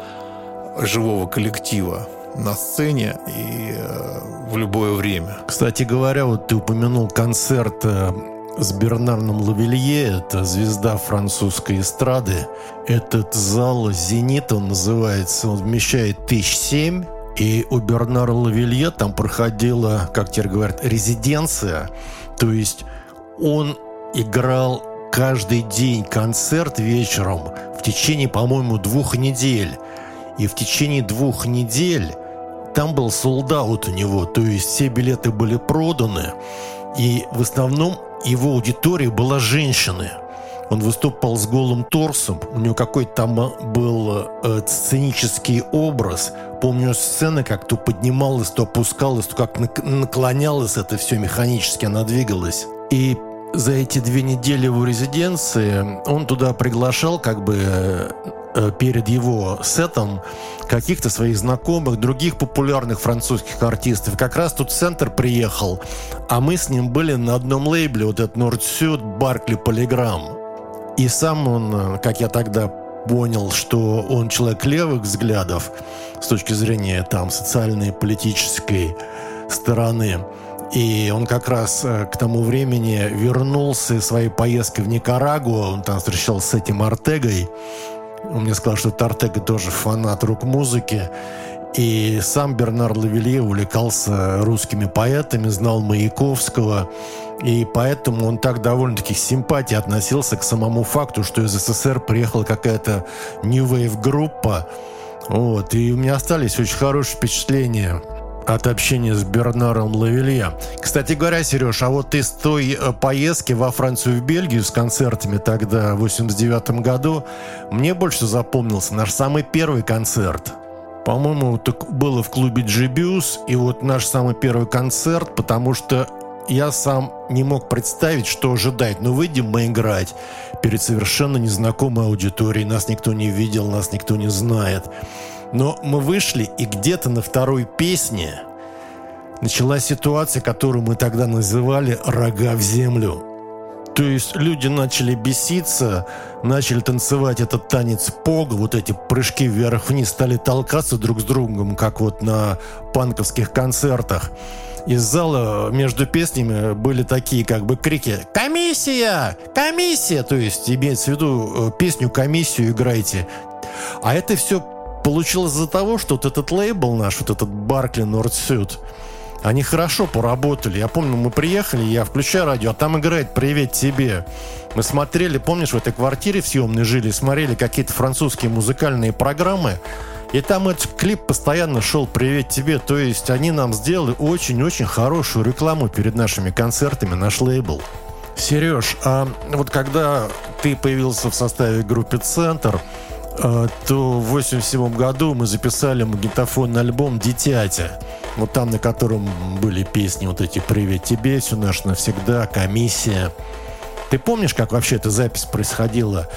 S2: живого коллектива на сцене и э, в любое время.
S1: Кстати говоря, вот ты упомянул концерт э, с Бернарном Лавелье, это звезда французской эстрады. Этот зал «Зенит», он называется, он вмещает тысяч семь. И у Бернара Лавелье там проходила, как теперь говорят, резиденция. То есть он играл каждый день концерт вечером в течение, по-моему, двух недель. И в течение двух недель там был солдат у него, то есть все билеты были проданы. И в основном его аудитория была женщины. Он выступал с голым торсом, у него какой-то там был э, сценический образ. Помню сцены, как то поднималась, то опускалась, то как наклонялось это все механически, она двигалась. И за эти две недели в резиденции он туда приглашал как бы перед его сетом каких-то своих знакомых, других популярных французских артистов. Как раз тут центр приехал, а мы с ним были на одном лейбле, вот этот Нордсюд, Баркли, Полиграм. И сам он, э, как я тогда понял, что он человек левых взглядов с точки зрения там социальной, политической стороны. И он как раз э, к тому времени вернулся своей поездки в Никарагуа, он там встречался с этим Артегой, он мне сказал, что Тартега тоже фанат рок-музыки. И сам Бернар Лавелье увлекался русскими поэтами, знал Маяковского. И поэтому он так довольно-таки с симпатией относился к самому факту, что из СССР приехала какая-то New Wave группа. Вот. И у меня остались очень хорошие впечатления от общения с Бернаром Лавелье. Кстати говоря, Сереж, а вот из той э, поездки во Францию в Бельгию с концертами тогда, в 89 году, мне больше запомнился наш самый первый концерт. По-моему, так было в клубе Джибиус, и вот наш самый первый концерт, потому что я сам не мог представить, что ожидать. Но выйдем мы играть перед совершенно незнакомой аудиторией. Нас никто не видел, нас никто не знает. Но мы вышли, и где-то на второй песне началась ситуация, которую мы тогда называли «рога в землю». То есть люди начали беситься, начали танцевать этот танец пога, вот эти прыжки вверх-вниз, стали толкаться друг с другом, как вот на панковских концертах. Из зала между песнями были такие как бы крики «Комиссия! Комиссия!» То есть имеется в виду э, песню «Комиссию» играйте. А это все получилось из-за того, что вот этот лейбл наш, вот этот Баркли Нордсюд, они хорошо поработали. Я помню, мы приехали, я включаю радио, а там играет «Привет тебе». Мы смотрели, помнишь, в этой квартире в съемной жили, смотрели какие-то французские музыкальные программы, и там этот клип постоянно шел «Привет тебе». То есть они нам сделали очень-очень хорошую рекламу перед нашими концертами, наш лейбл. Сереж, а вот когда ты появился в составе группы «Центр», то в 87 году мы записали магнитофонный альбом «Дитятя». Вот там, на котором были песни вот эти «Привет тебе», «Все наш навсегда», «Комиссия». Ты помнишь, как вообще эта запись происходила?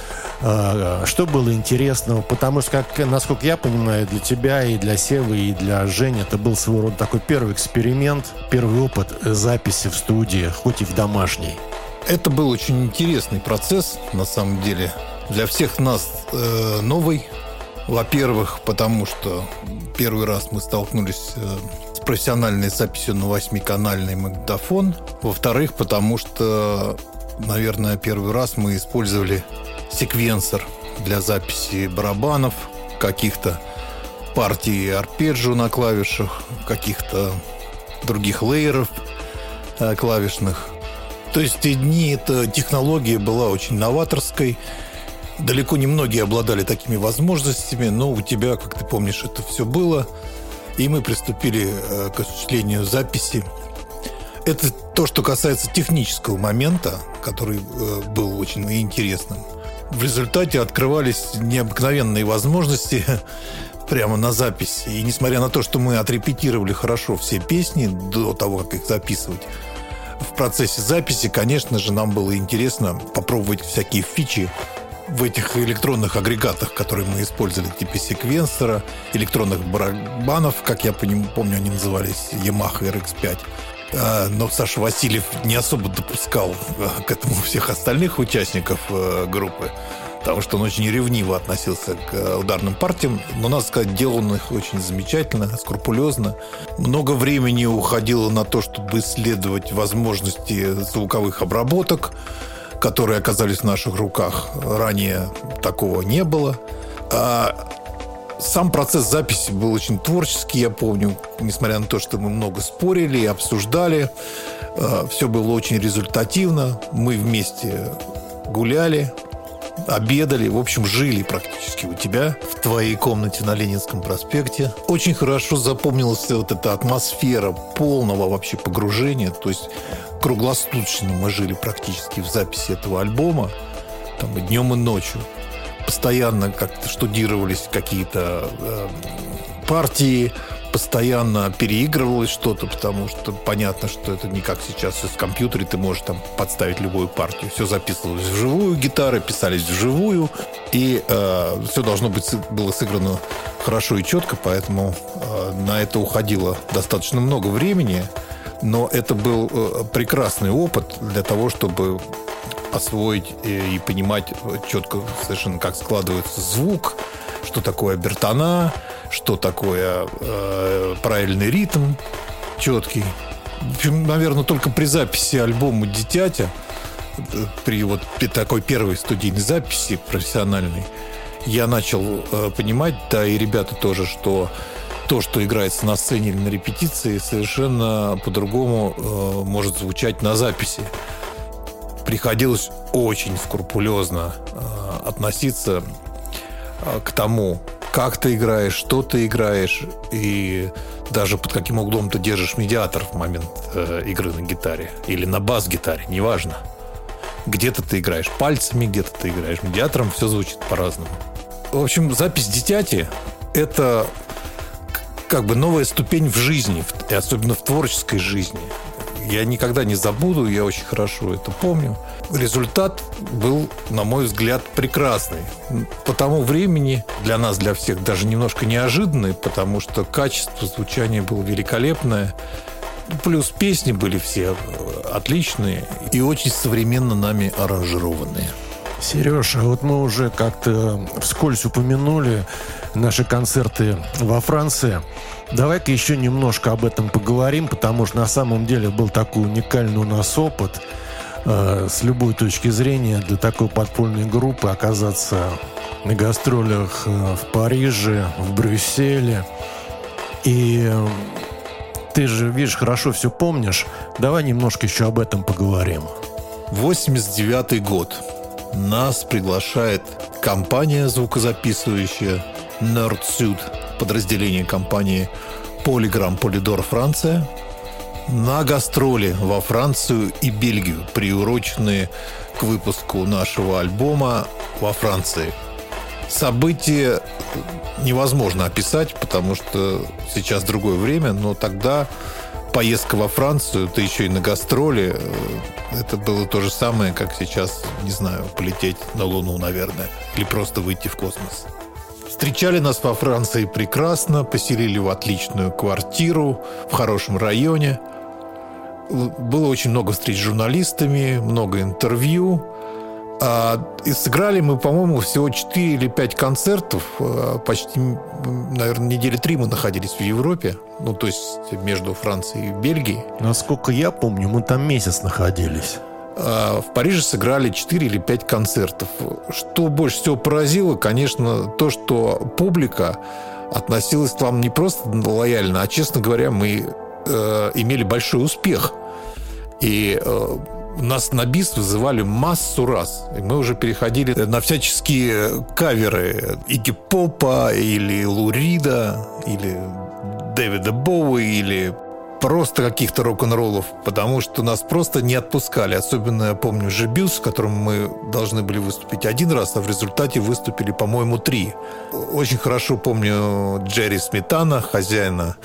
S1: А, что было интересного? Потому что, как, насколько я понимаю, для тебя и для Севы, и для Жени это был своего рода такой первый эксперимент, первый опыт записи в студии, хоть и в домашней.
S2: Это был очень интересный процесс, на самом деле для всех нас э, новый. Во-первых, потому что первый раз мы столкнулись э, с профессиональной записью на восьмиканальный магнитофон. Во-вторых, потому что, наверное, первый раз мы использовали секвенсор для записи барабанов, каких-то партий арпеджио на клавишах, каких-то других лейеров э, клавишных. То есть те дни эта технология была очень новаторской, Далеко не многие обладали такими возможностями, но у тебя, как ты помнишь, это все было. И мы приступили э, к осуществлению записи. Это то, что касается технического момента, который э, был очень интересным. В результате открывались необыкновенные возможности прямо на запись. И несмотря на то, что мы отрепетировали хорошо все песни до того, как их записывать, в процессе записи, конечно же, нам было интересно попробовать всякие фичи в этих электронных агрегатах, которые мы использовали, типа секвенсора, электронных барабанов, как я помню, они назывались, Yamaha RX5. А, но Саша Васильев не особо допускал э, к этому всех остальных участников э, группы, потому что он очень ревниво относился к э, ударным партиям. Но, надо сказать, делал он их очень замечательно, скрупулезно. Много времени уходило на то, чтобы исследовать возможности звуковых обработок, которые оказались в наших руках. Ранее такого не было. А сам процесс записи был очень творческий, я помню, несмотря на то, что мы много спорили и обсуждали. Э, Все было очень результативно. Мы вместе гуляли, обедали, в общем, жили практически у тебя в твоей комнате на Ленинском проспекте. Очень хорошо запомнилась вот эта атмосфера полного вообще погружения. То есть круглосуточно мы жили практически в записи этого альбома, там и днем, и ночью постоянно как-то штудировались какие-то э, партии, постоянно переигрывалось что-то, потому что понятно, что это не как сейчас в компьютере, ты можешь там подставить любую партию. Все записывалось вживую, гитары писались вживую, и э, все должно быть было сыграно хорошо и четко, поэтому э, на это уходило достаточно много времени, но это был э, прекрасный опыт для того, чтобы освоить и, и понимать четко совершенно, как складывается звук, что такое бертона, что такое э, правильный ритм четкий. В общем, наверное, только при записи альбома «Дитятя», при вот такой первой студийной записи профессиональной, я начал э, понимать, да и ребята тоже, что то, что играется на сцене или на репетиции, совершенно по-другому э, может звучать на записи приходилось очень скрупулезно э, относиться к тому, как ты играешь, что ты играешь, и даже под каким углом ты держишь медиатор в момент э, игры на гитаре или на бас-гитаре, неважно. Где-то ты играешь пальцами, где-то ты играешь медиатором, все звучит по-разному. В общем, запись дитяти — это как бы новая ступень в жизни, особенно в творческой жизни — я никогда не забуду, я очень хорошо это помню. Результат был, на мой взгляд, прекрасный. По тому времени для нас, для всех, даже немножко неожиданный, потому что качество звучания было великолепное. Плюс песни были все отличные и очень современно нами аранжированные.
S1: Сереж, а вот мы уже как-то вскользь упомянули наши концерты во Франции. Давай-ка еще немножко об этом поговорим, потому что на самом деле был такой уникальный у нас опыт э, с любой точки зрения для такой подпольной группы оказаться на гастролях э, в Париже, в Брюсселе. И э, ты же, видишь, хорошо все помнишь. Давай немножко еще об этом поговорим.
S2: 89 год. Нас приглашает компания звукозаписывающая Nerdsuit подразделение компании Polygram Polydor Франция на гастроли во Францию и Бельгию, приуроченные к выпуску нашего альбома во Франции. Событие невозможно описать, потому что сейчас другое время, но тогда поездка во Францию, ты еще и на гастроли, это было то же самое, как сейчас, не знаю, полететь на Луну, наверное, или просто выйти в космос. Встречали нас во Франции прекрасно, поселили в отличную квартиру в хорошем районе. Было очень много встреч с журналистами, много интервью. А, и сыграли мы, по-моему, всего 4 или 5 концертов. А, почти, наверное, недели три мы находились в Европе. Ну, то есть между Францией и Бельгией.
S1: Насколько я помню, мы там месяц находились.
S2: А, в Париже сыграли 4 или 5 концертов. Что больше всего поразило, конечно, то, что публика относилась к вам не просто лояльно, а, честно говоря, мы э, имели большой успех. И э, нас на бис вызывали массу раз. И мы уже переходили на всяческие каверы Игги Попа или Лурида, или Дэвида Боуи, или просто каких-то рок-н-роллов, потому что нас просто не отпускали. Особенно я помню Жебюс, в котором мы должны были выступить один раз, а в результате выступили, по-моему, три. Очень хорошо помню Джерри Сметана, хозяина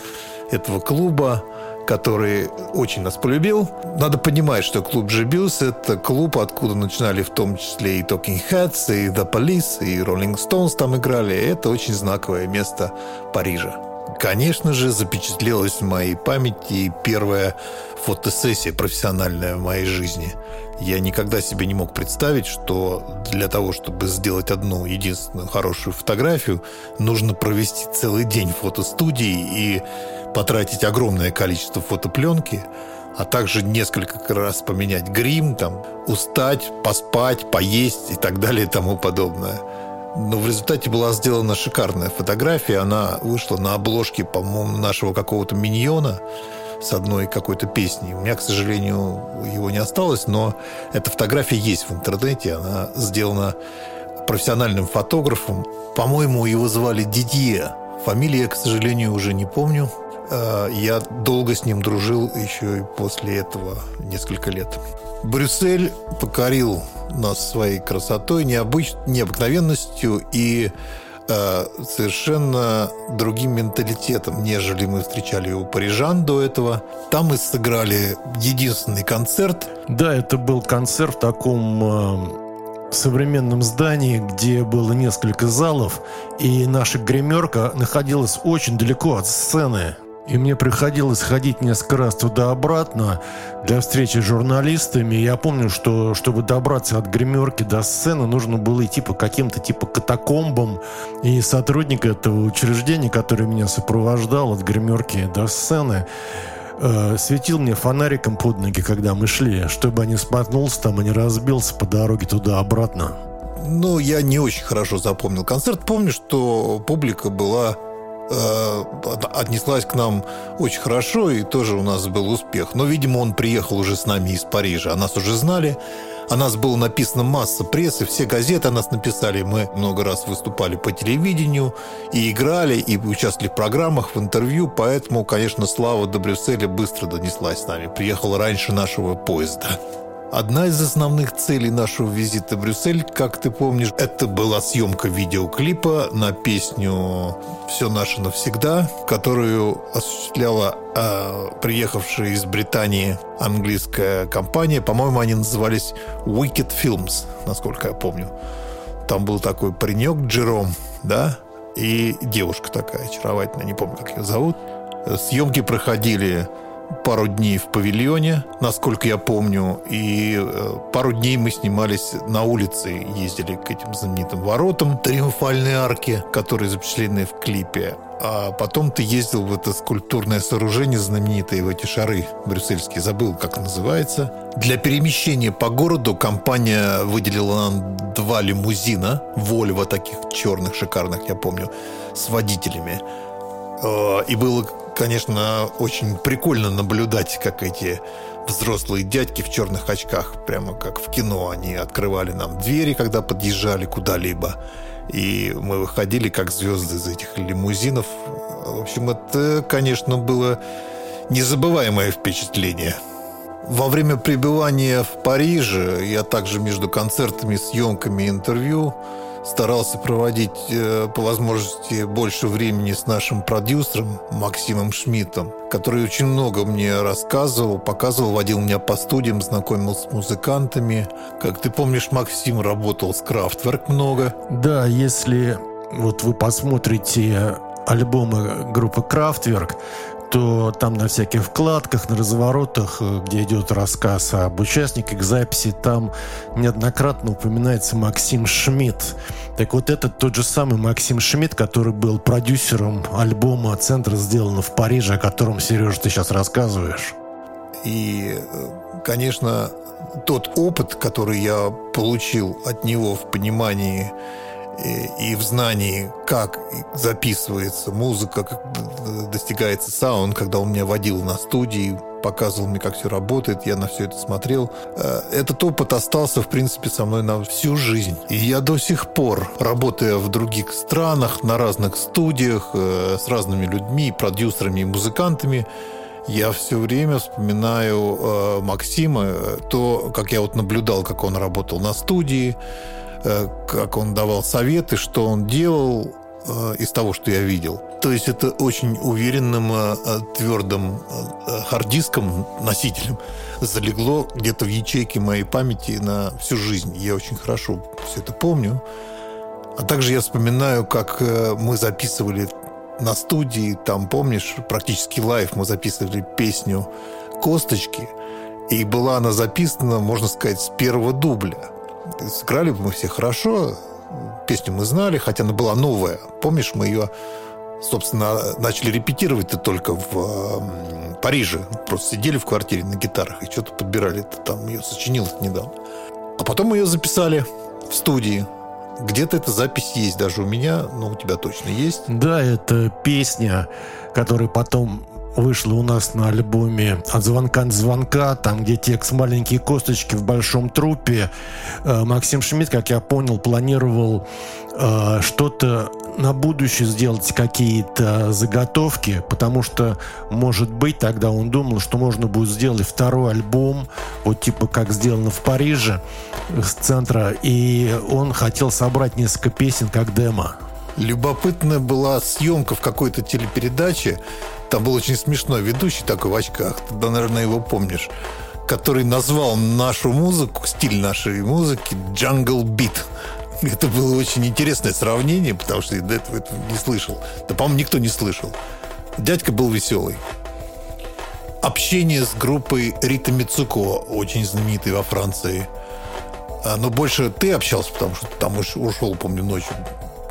S2: этого клуба, который очень нас полюбил. Надо понимать, что клуб Жебюс – это клуб, откуда начинали в том числе и Talking Heads, и The Police, и Rolling Stones там играли. Это очень знаковое место Парижа. Конечно же, запечатлелась в моей памяти первая фотосессия профессиональная в моей жизни. Я никогда себе не мог представить, что для того, чтобы сделать одну единственную хорошую фотографию, нужно провести целый день в фотостудии и потратить огромное количество фотопленки, а также несколько раз поменять грим, там, устать, поспать, поесть и так далее и тому подобное. Но в результате была сделана шикарная фотография. Она вышла на обложке, по-моему, нашего какого-то миньона с одной какой-то песней. У меня, к сожалению, его не осталось, но эта фотография есть в интернете. Она сделана профессиональным фотографом. По-моему, его звали Дидье. Фамилия, к сожалению, уже не помню. Э, я долго с ним дружил еще и после этого несколько лет. Брюссель покорил нас своей красотой, необыч... необыкновенностью и э, совершенно другим менталитетом, нежели мы встречали у парижан до этого. Там мы сыграли единственный концерт.
S1: Да, это был концерт в таком э, современном здании, где было несколько залов, и наша гримерка находилась очень далеко от сцены. И мне приходилось ходить несколько раз туда-обратно для встречи с журналистами. Я помню, что чтобы добраться от гримерки до сцены, нужно было идти по каким-то типа катакомбам. И сотрудник этого учреждения, который меня сопровождал от гримерки до сцены, э, светил мне фонариком под ноги, когда мы шли, чтобы я не споткнулся там и не разбился по дороге туда-обратно.
S2: Ну, я не очень хорошо запомнил концерт. Помню, что публика была отнеслась к нам очень хорошо, и тоже у нас был успех. Но, видимо, он приехал уже с нами из Парижа. О нас уже знали. О нас было написано масса прессы, все газеты о нас написали. Мы много раз выступали по телевидению и играли, и участвовали в программах, в интервью. Поэтому, конечно, слава до Брюсселя быстро донеслась с нами. Приехал раньше нашего поезда. Одна из основных целей нашего визита в Брюссель, как ты помнишь, это была съемка видеоклипа на песню «Все наше навсегда», которую осуществляла э, приехавшая из Британии английская компания. По-моему, они назывались Wicked Films, насколько я помню. Там был такой паренек Джером, да, и девушка такая очаровательная, не помню, как ее зовут. Съемки проходили пару дней в павильоне, насколько я помню, и э, пару дней мы снимались на улице, ездили к этим знаменитым воротам Триумфальной арки, которые запечатлены в клипе. А потом ты ездил в это скульптурное сооружение знаменитое, в эти шары брюссельские, забыл, как называется. Для перемещения по городу компания выделила нам два лимузина, Вольво таких черных, шикарных, я помню, с водителями. Э, и было конечно, очень прикольно наблюдать, как эти взрослые дядьки в черных очках, прямо как в кино, они открывали нам двери, когда подъезжали куда-либо. И мы выходили как звезды из этих лимузинов. В общем, это, конечно, было незабываемое впечатление. Во время пребывания в Париже я также между концертами, съемками интервью старался проводить э, по возможности больше времени с нашим продюсером Максимом Шмидтом, который очень много мне рассказывал, показывал, водил меня по студиям, знакомил с музыкантами. Как ты помнишь, Максим работал с Крафтверк много.
S1: Да, если вот вы посмотрите альбомы группы Крафтверк, то там на всяких вкладках, на разворотах, э, где идет рассказ об участниках записи, там неоднократно упоминается Максим Шмидт. Так вот, это тот же самый Максим Шмидт, который был продюсером альбома «Центр сделано в Париже», о котором, Сережа, ты сейчас рассказываешь.
S2: И, конечно, тот опыт, который я получил от него в понимании и в знании, как записывается музыка, как достигается саунд, когда он меня водил на студии, показывал мне, как все работает, я на все это смотрел. Э, этот опыт остался, в принципе, со мной на всю жизнь. И я до сих пор, работая в других странах, на разных студиях, э, с разными людьми, продюсерами и музыкантами, Я все время вспоминаю э, Максима, то, как я вот наблюдал, как он работал на студии, э, как он давал советы, что он делал э, из того, что я видел. То есть это очень уверенным, э, э твердым э, хард-диском, носителем залегло где-то в ячейке моей памяти на всю жизнь. Я очень хорошо все это помню. А также я вспоминаю, как э, мы записывали на студии, там, помнишь, практически live мы записывали песню «Косточки», и была она записана, можно сказать, с первого дубля. Сыграли мы все хорошо, песню мы знали, хотя она была новая. Помнишь, мы ее, собственно, начали репетировать-то только в э, Париже. Просто сидели в квартире на гитарах и что-то подбирали. -то там ее сочинил недавно. А потом мы ее записали в студии. Где-то эта запись есть даже у меня, но у тебя точно есть.
S1: Да, это песня, которая потом вышла у нас на альбоме «От звонка до звонка», там, где текст «Маленькие косточки в большом трупе». Э, Максим Шмидт, как я понял, планировал э, что-то на будущее сделать какие-то заготовки, потому что, может быть, тогда он думал, что можно будет сделать второй альбом, вот типа как сделано в Париже, с центра, и он хотел собрать несколько песен как демо.
S2: Любопытная была съемка в какой-то телепередаче, там был очень смешной ведущий такой в очках, ты, наверное, его помнишь, который назвал нашу музыку, стиль нашей музыки «Jungle Beat». Это было очень интересное сравнение, потому что я до этого, этого не слышал. Да, по-моему, никто не слышал. Дядька был веселый. Общение с группой Рита Мицуко, очень знаменитой во Франции. А, но больше ты общался, потому что там ушел, помню, ночью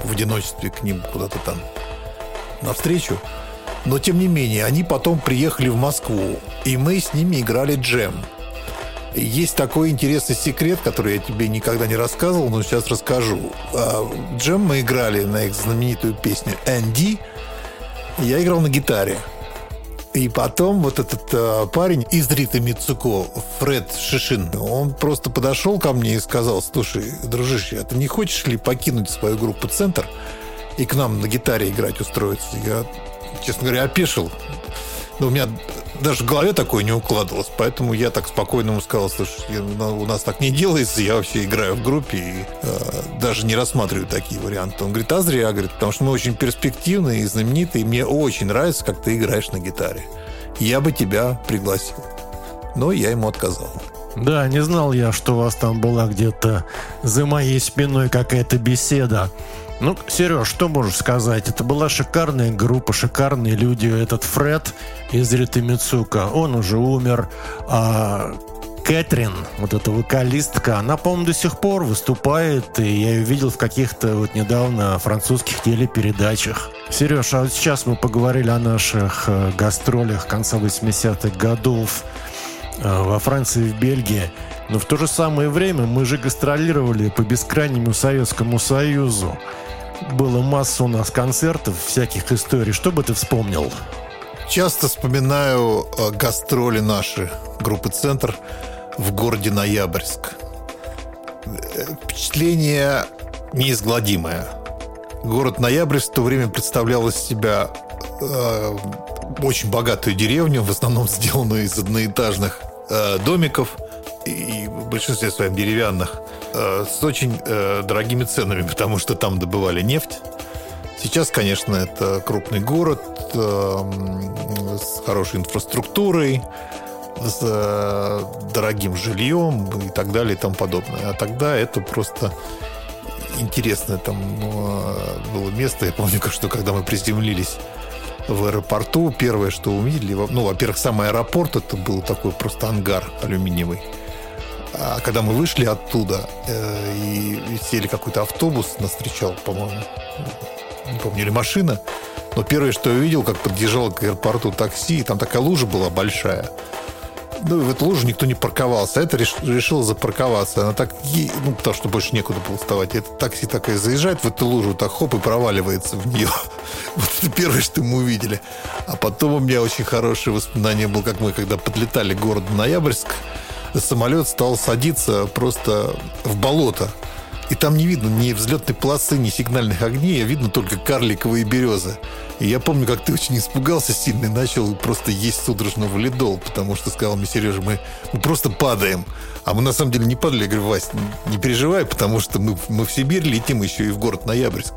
S2: в одиночестве к ним куда-то там навстречу. Но, тем не менее, они потом приехали в Москву, и мы с ними играли джем. Есть такой интересный секрет, который я тебе никогда не рассказывал, но сейчас расскажу. А, джем мы играли на их знаменитую песню «Энди». Я играл на гитаре. И потом вот этот э, парень из Риты Мицуко, Фред Шишин, он просто подошел ко мне и сказал, слушай, дружище, а ты не хочешь ли покинуть свою группу «Центр» и к нам на гитаре играть устроиться? Я честно говоря, опешил. Но у меня даже в голове такое не укладывалось, поэтому я так спокойно ему сказал, слушай, ну, у нас так не делается, я вообще играю в группе и э, даже не рассматриваю такие варианты. Он говорит, а зря, говорит, потому что мы очень перспективные и знаменитые, и мне очень нравится, как ты играешь на гитаре. Я бы тебя пригласил. Но я ему отказал.
S1: Да, не знал я, что у вас там была где-то за моей спиной какая-то беседа. Ну, Сереж, что можешь сказать? Это была шикарная группа, шикарные люди. Этот Фред из Риты Мицука, он уже умер. А Кэтрин, вот эта вокалистка, она, по-моему, до сих пор выступает, и я ее видел в каких-то вот недавно французских телепередачах. Сереж, а вот сейчас мы поговорили о наших э, гастролях конца 80-х годов э, во Франции и в Бельгии. Но в то же самое время мы же гастролировали по бескрайнему Советскому Союзу было масса у нас концертов, всяких историй. Что бы ты вспомнил?
S2: Часто вспоминаю э, гастроли наши, группы «Центр» в городе Ноябрьск. Э, впечатление неизгладимое. Город Ноябрьск в то время представлял из себя э, очень богатую деревню, в основном сделанную из одноэтажных э, домиков и в большинстве своем деревянных. Э, с очень э, дорогими ценами, потому что там добывали нефть. Сейчас, конечно, это крупный город э, с хорошей инфраструктурой, с дорогим жильем и так далее и тому подобное. А тогда это просто интересное там было место. Я помню, что когда мы приземлились в аэропорту, первое, что увидели, ну, во-первых, сам аэропорт, это был такой просто ангар алюминиевый. А когда мы вышли оттуда э, и, сели какой-то автобус, нас встречал, по-моему, не помню, или машина, но первое, что я увидел, как подъезжал к аэропорту такси, и там такая лужа была большая. Ну, в эту лужу никто не парковался. А это реш, решила запарковаться. Она так, ну, потому что больше некуда было вставать. Это такси такое заезжает в эту лужу, так хоп, и проваливается в нее. Вот это первое, что мы увидели. А потом у меня очень хорошее воспоминание было, как мы, когда подлетали к городу Ноябрьск, самолет стал садиться просто в болото. И там не видно ни взлетной полосы, ни сигнальных огней, а видно только карликовые березы. И я помню, как ты очень испугался сильно и начал просто есть судорожно валидол, потому что сказал мне, Сережа, мы, мы просто падаем. А мы на самом деле не падали. Я говорю, Вась, не переживай, потому что мы, мы в Сибирь летим еще и в город Ноябрьск.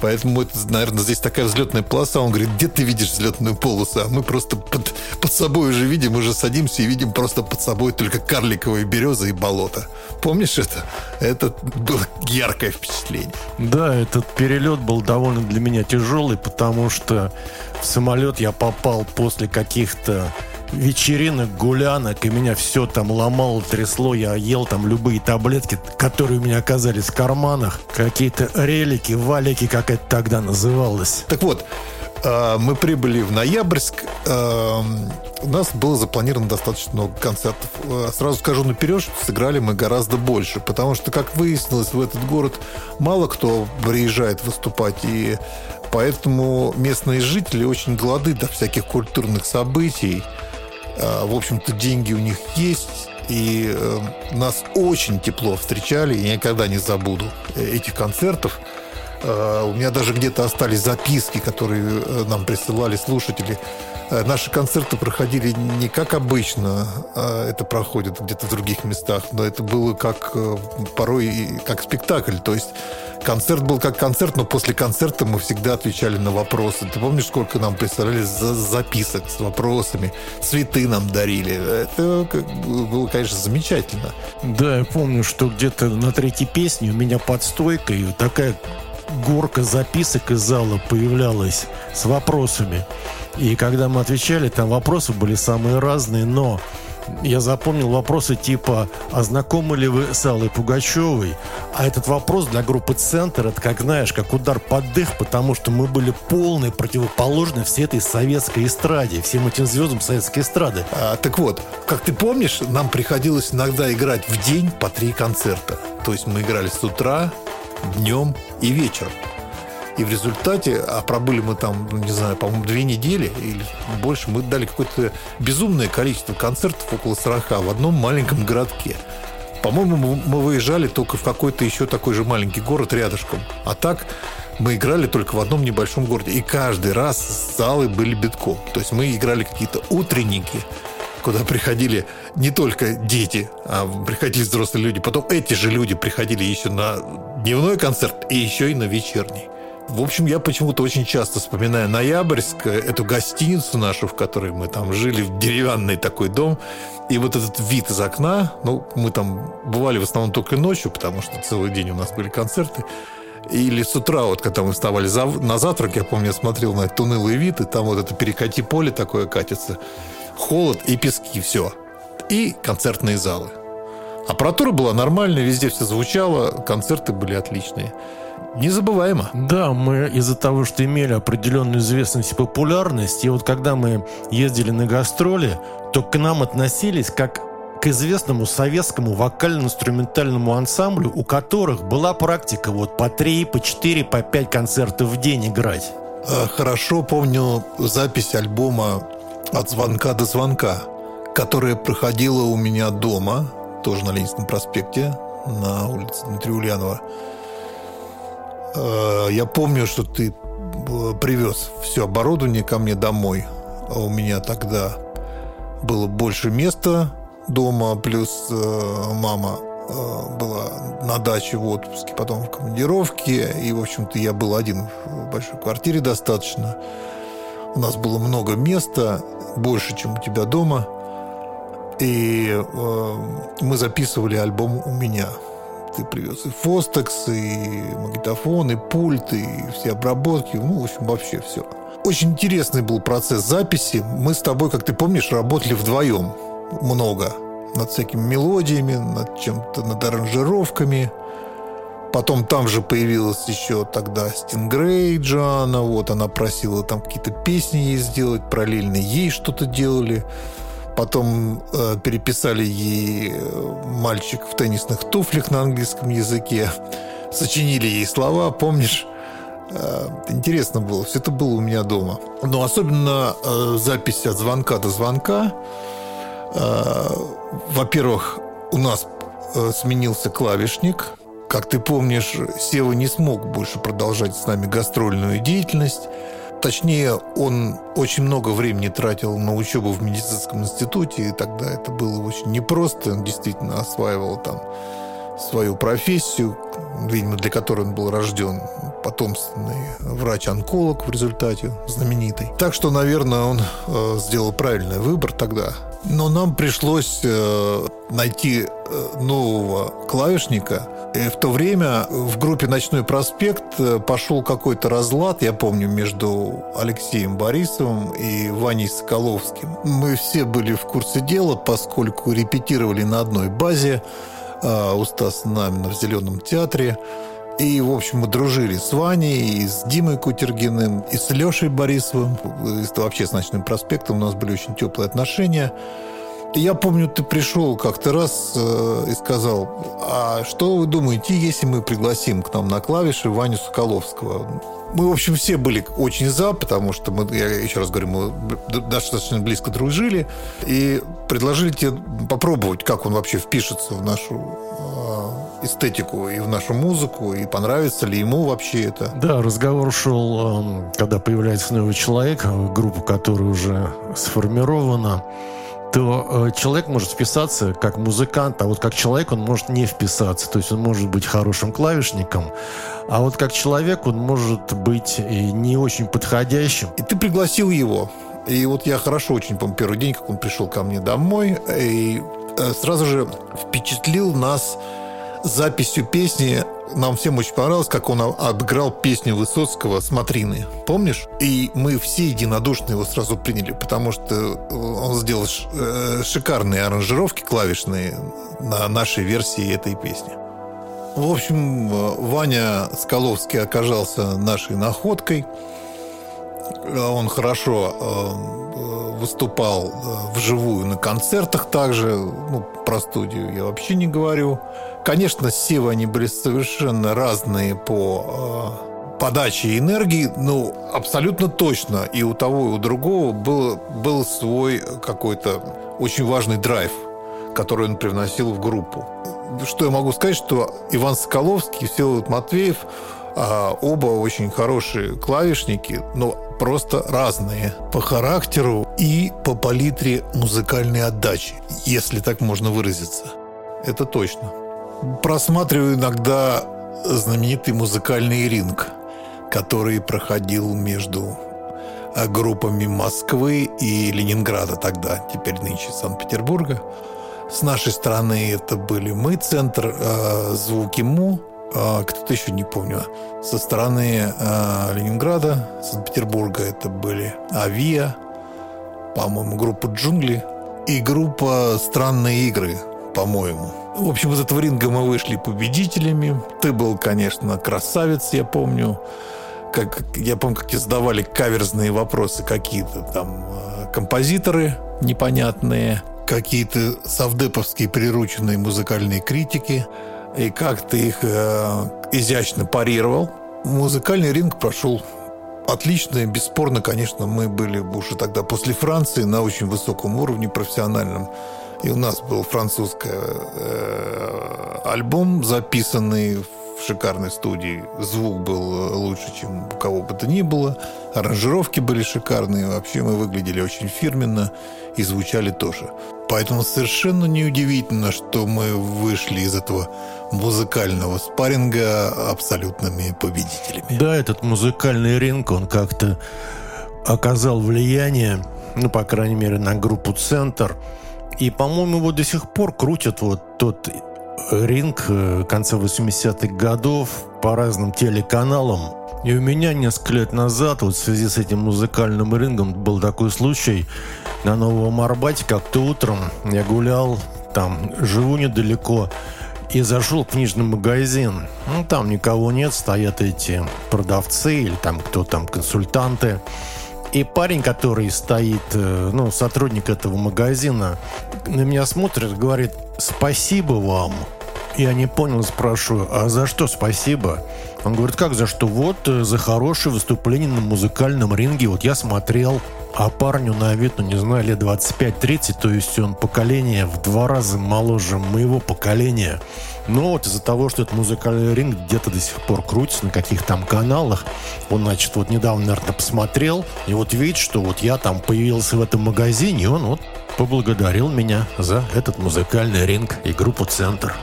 S2: Поэтому это, наверное, здесь такая взлетная полоса. Он говорит, где ты видишь взлетную полосу? А мы просто под, под собой уже видим, уже садимся и видим просто под собой только карликовые березы и болото. Помнишь это? Это было яркое впечатление.
S1: Да, этот перелет был довольно для меня тяжелый, потому что в самолет я попал после каких-то вечеринок, гулянок, и меня все там ломало, трясло. Я ел там любые таблетки, которые у меня оказались в карманах. Какие-то релики, валики, как это тогда называлось.
S2: Так вот, э, мы прибыли в Ноябрьск. Э, у нас было запланировано достаточно много концертов. Э, сразу скажу наперед, что сыграли мы гораздо больше, потому что, как выяснилось, в этот город мало кто приезжает выступать, и поэтому местные жители очень голоды до всяких культурных событий. А, в общем-то, деньги у них есть, и э, нас очень тепло встречали, я никогда не забуду э, этих концертов. Э, у меня даже где-то остались записки, которые э, нам присылали слушатели. Э, наши концерты проходили не как обычно, а это проходит где-то в других местах, но это было как э, порой как спектакль. То есть концерт был как концерт, но после концерта мы всегда отвечали на вопросы. Ты помнишь, сколько нам присылали за записок с вопросами? Цветы нам дарили. Это было, конечно, замечательно.
S1: Да, я помню, что где-то на третьей песне у меня под стойкой такая горка записок из зала появлялась с вопросами. И когда мы отвечали, там вопросы были самые разные, но я запомнил вопросы типа «А знакомы ли вы с Аллой Пугачевой?» А этот вопрос для группы «Центр» это, как знаешь, как удар под дых, потому что мы были полной противоположны всей этой советской эстраде, всем этим звездам советской эстрады.
S2: А, так вот, как ты помнишь, нам приходилось иногда играть в день по три концерта. То есть мы играли с утра, днем и вечером. И в результате, а пробыли мы там, ну, не знаю, по-моему, две недели или больше, мы дали какое-то безумное количество концертов, около 40, в одном маленьком городке. По-моему, мы выезжали только в какой-то еще такой же маленький город рядышком. А так мы играли только в одном небольшом городе. И каждый раз залы были битком. То есть мы играли какие-то утренники, куда приходили не только дети, а приходили взрослые люди. Потом эти же люди приходили еще на дневной концерт и еще и на вечерний. В общем, я почему-то очень часто вспоминаю Ноябрьск, эту гостиницу нашу, в которой мы там жили, в деревянный такой дом. И вот этот вид из окна, ну, мы там бывали в основном только ночью, потому что целый день у нас были концерты. Или с утра, вот когда мы вставали за, на завтрак, я помню, я смотрел на этот унылый вид, и там вот это перекати поле такое катится. Холод и пески, все. И концертные залы. Аппаратура была нормальная, везде все звучало, концерты были отличные незабываемо.
S1: Да, мы из-за того, что имели определенную известность и популярность, и вот когда мы ездили на гастроли, то к нам относились как к известному советскому вокально-инструментальному ансамблю, у которых была практика вот по три, по четыре, по пять концертов в день играть.
S2: Э, хорошо помню запись альбома «От звонка до звонка», которая проходила у меня дома, тоже на Ленинском проспекте, на улице Дмитрия Ульянова. Э, я помню, что ты э, привез все оборудование ко мне домой. А у меня тогда было больше места дома, плюс э, мама была на даче в отпуске, потом в командировке. И, в общем-то, я был один в большой квартире достаточно. У нас было много места, больше, чем у тебя дома. И э, мы записывали альбом у меня – ты привез и Фостекс, и магнитофон, и пульт, и все обработки. Ну, в общем, вообще все. Очень интересный был процесс записи. Мы с тобой, как ты помнишь, работали вдвоем много над всякими мелодиями, над чем-то, над аранжировками. Потом там же появилась еще тогда Стингрей Джана, вот она просила там какие-то песни ей сделать, параллельно ей что-то делали. Потом э, переписали ей э, «Мальчик в теннисных туфлях» на английском языке. Сочинили ей слова, помнишь? Э, интересно было. Все это было у меня дома. Но особенно э, запись от звонка до звонка. Э, во-первых, у нас э, сменился клавишник. Как ты помнишь, Сева не смог больше продолжать с нами гастрольную деятельность. Точнее, он очень много времени тратил на учебу в медицинском институте, и тогда это было очень непросто. Он действительно осваивал там свою профессию, видимо, для которой он был рожден, потомственный врач-онколог в результате знаменитый. Так что, наверное, он э, сделал правильный выбор тогда. Но нам пришлось э, найти э, нового клавишника. И в то время в группе «Ночной проспект» э, пошел какой-то разлад, я помню, между Алексеем Борисовым и Ваней Соколовским. Мы все были в курсе дела, поскольку репетировали на одной базе у Стаса Намина в «Зеленом театре». И, в общем, мы дружили с Ваней, и с Димой Кутергиным, и с Лешей Борисовым. И вообще с «Ночным проспектом» у нас были очень теплые отношения. И я помню, ты пришел как-то раз э, и сказал, а что вы думаете, если мы пригласим к нам на клавиши Ваню Соколовского? Мы, в общем, все были очень за, потому что мы, я еще раз говорю, мы достаточно близко дружили и предложили тебе попробовать, как он вообще впишется в нашу э, эстетику и в нашу музыку, и понравится ли ему вообще это.
S1: Да, разговор шел, эм, когда появляется новый человек, группа, которая уже сформирована, то э, человек может вписаться как музыкант, а вот как человек он может не вписаться. То есть он может быть хорошим клавишником, а вот как человек он может быть не очень подходящим.
S2: И ты пригласил его. И вот я хорошо очень помню первый день, как он пришел ко мне домой, и э, сразу же впечатлил нас записью песни нам всем очень понравилось, как он отыграл песню Высоцкого «Смотрины». Помнишь? И мы все единодушно его сразу приняли, потому что он сделал э, шикарные аранжировки клавишные на нашей версии этой песни. В общем, Ваня Скаловский оказался нашей находкой. Он хорошо э, выступал э, вживую на концертах также. Ну, про студию я вообще не говорю. Конечно, Севы они были совершенно разные по э, подаче энергии, но абсолютно точно и у того, и у другого был, был свой какой-то очень важный драйв, который он привносил в группу. Что я могу сказать, что Иван Соколовский Всеволод Матвеев а, оба очень хорошие клавишники, но просто разные по характеру и по палитре музыкальной отдачи, если так можно выразиться. Это точно просматриваю иногда знаменитый музыкальный ринг, который проходил между э, группами Москвы и Ленинграда тогда, теперь нынче Санкт-Петербурга. С нашей стороны это были мы, центр э, звуки МУ, э, кто-то еще не помню. Со стороны э, Ленинграда, Санкт-Петербурга это были Авиа, по-моему, группа Джунгли и группа Странные игры, по-моему. В общем, из этого ринга мы вышли победителями. Ты был, конечно, красавец, я помню. Как, я помню, как тебе задавали каверзные вопросы какие-то там э, композиторы непонятные, какие-то совдеповские прирученные музыкальные критики. И как ты их э, изящно парировал. Музыкальный ринг прошел отлично, бесспорно, конечно, мы были уже тогда после Франции на очень высоком уровне профессиональном. И у нас был французский э, альбом, записанный в шикарной студии. Звук был лучше, чем у кого бы то ни было. Аранжировки были шикарные. Вообще мы выглядели очень фирменно и звучали тоже. Поэтому совершенно неудивительно, что мы вышли из этого музыкального спарринга абсолютными победителями.
S1: Да, этот музыкальный ринг, он как-то оказал влияние, ну, по крайней мере, на группу «Центр», и, по-моему, его до сих пор крутят вот тот ринг э, конца 80-х годов по разным телеканалам. И у меня несколько лет назад, вот в связи с этим музыкальным рингом, был такой случай на Новом Арбате, как-то утром я гулял, там, живу недалеко, и зашел в книжный магазин. Ну, там никого нет, стоят эти продавцы или там кто там, консультанты. И парень, который стоит, э, ну, сотрудник этого магазина, на меня смотрит, говорит, спасибо вам. Я не понял, спрашиваю, а за что спасибо? Он говорит, как за что? Вот э, за хорошее выступление на музыкальном ринге. Вот я смотрел, а парню на вид, ну не знаю, лет 25-30, то есть он поколение в два раза моложе моего поколения. Но вот из-за того, что этот музыкальный ринг где-то до сих пор крутится на каких-то там каналах, он, значит, вот недавно, наверное, посмотрел, и вот видит, что вот я там появился в этом магазине, и он вот поблагодарил меня за этот музыкальный ринг и группу «Центр».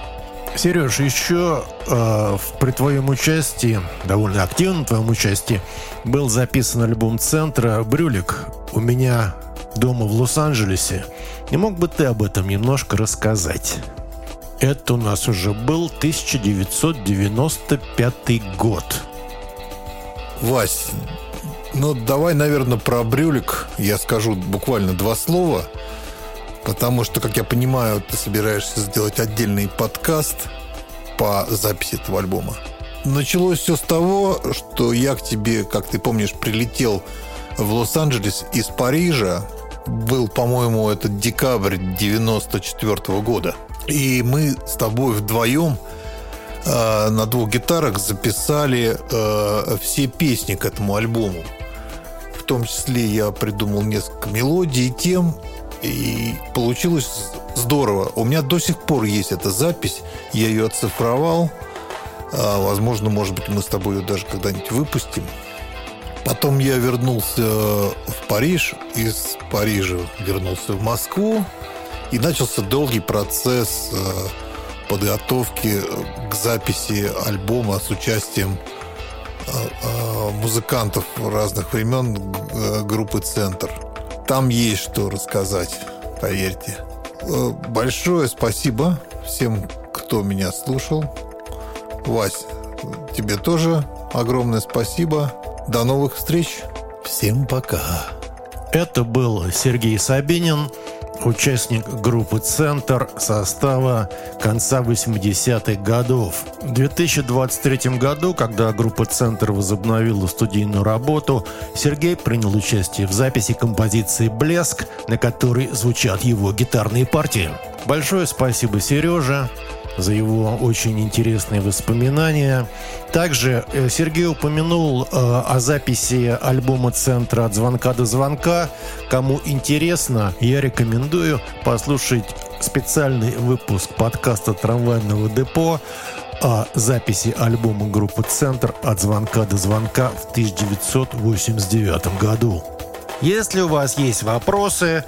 S1: Сереж, еще э, при твоем участии, довольно активном твоем участии, был записан альбом центра «Брюлик» у меня дома в Лос-Анджелесе. Не мог бы ты об этом немножко рассказать? Это у нас уже был 1995 год.
S2: Вась, ну давай, наверное, про брюлик я скажу буквально два слова – Потому что, как я понимаю, ты собираешься сделать отдельный подкаст по записи этого альбома. Началось все с того, что я к тебе, как ты помнишь, прилетел в Лос-Анджелес из Парижа. Был, по-моему, этот декабрь 94 -го года. И мы с тобой вдвоем э, на двух гитарах записали э, все песни к этому альбому. В том числе я придумал несколько мелодий и тем, и получилось здорово. У меня до сих пор есть эта запись. Я ее оцифровал. А, возможно, может быть, мы с тобой ее даже когда-нибудь выпустим. Потом я вернулся в Париж, из Парижа вернулся в Москву, и начался долгий процесс э, подготовки к записи альбома с участием э, э, музыкантов разных времен группы «Центр». Там есть что рассказать, поверьте. Э, большое спасибо всем, кто меня слушал. Вась, тебе тоже огромное спасибо. До новых встреч. Всем пока.
S1: Это был Сергей Сабинин участник группы «Центр» состава конца 80-х годов. В 2023 году, когда группа «Центр» возобновила студийную работу, Сергей принял участие в записи композиции «Блеск», на которой звучат его гитарные партии. Большое спасибо Сереже за его очень интересные воспоминания. Также э, Сергей упомянул э, о записи альбома «Центра от звонка до звонка». Кому интересно, я рекомендую послушать специальный выпуск подкаста «Трамвайного депо» о записи альбома группы «Центр» от звонка до звонка в 1989 году. Если у вас есть вопросы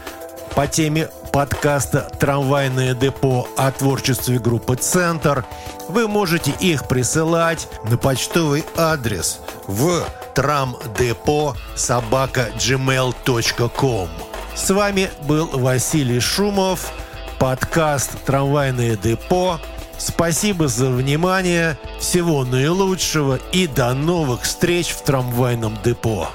S1: по теме подкаста «Трамвайное депо» о творчестве группы «Центр», вы можете их присылать на почтовый адрес в трамдепо собака gmail.com. С вами был Василий Шумов, подкаст «Трамвайное депо». Спасибо за внимание, всего наилучшего и до новых встреч в трамвайном депо.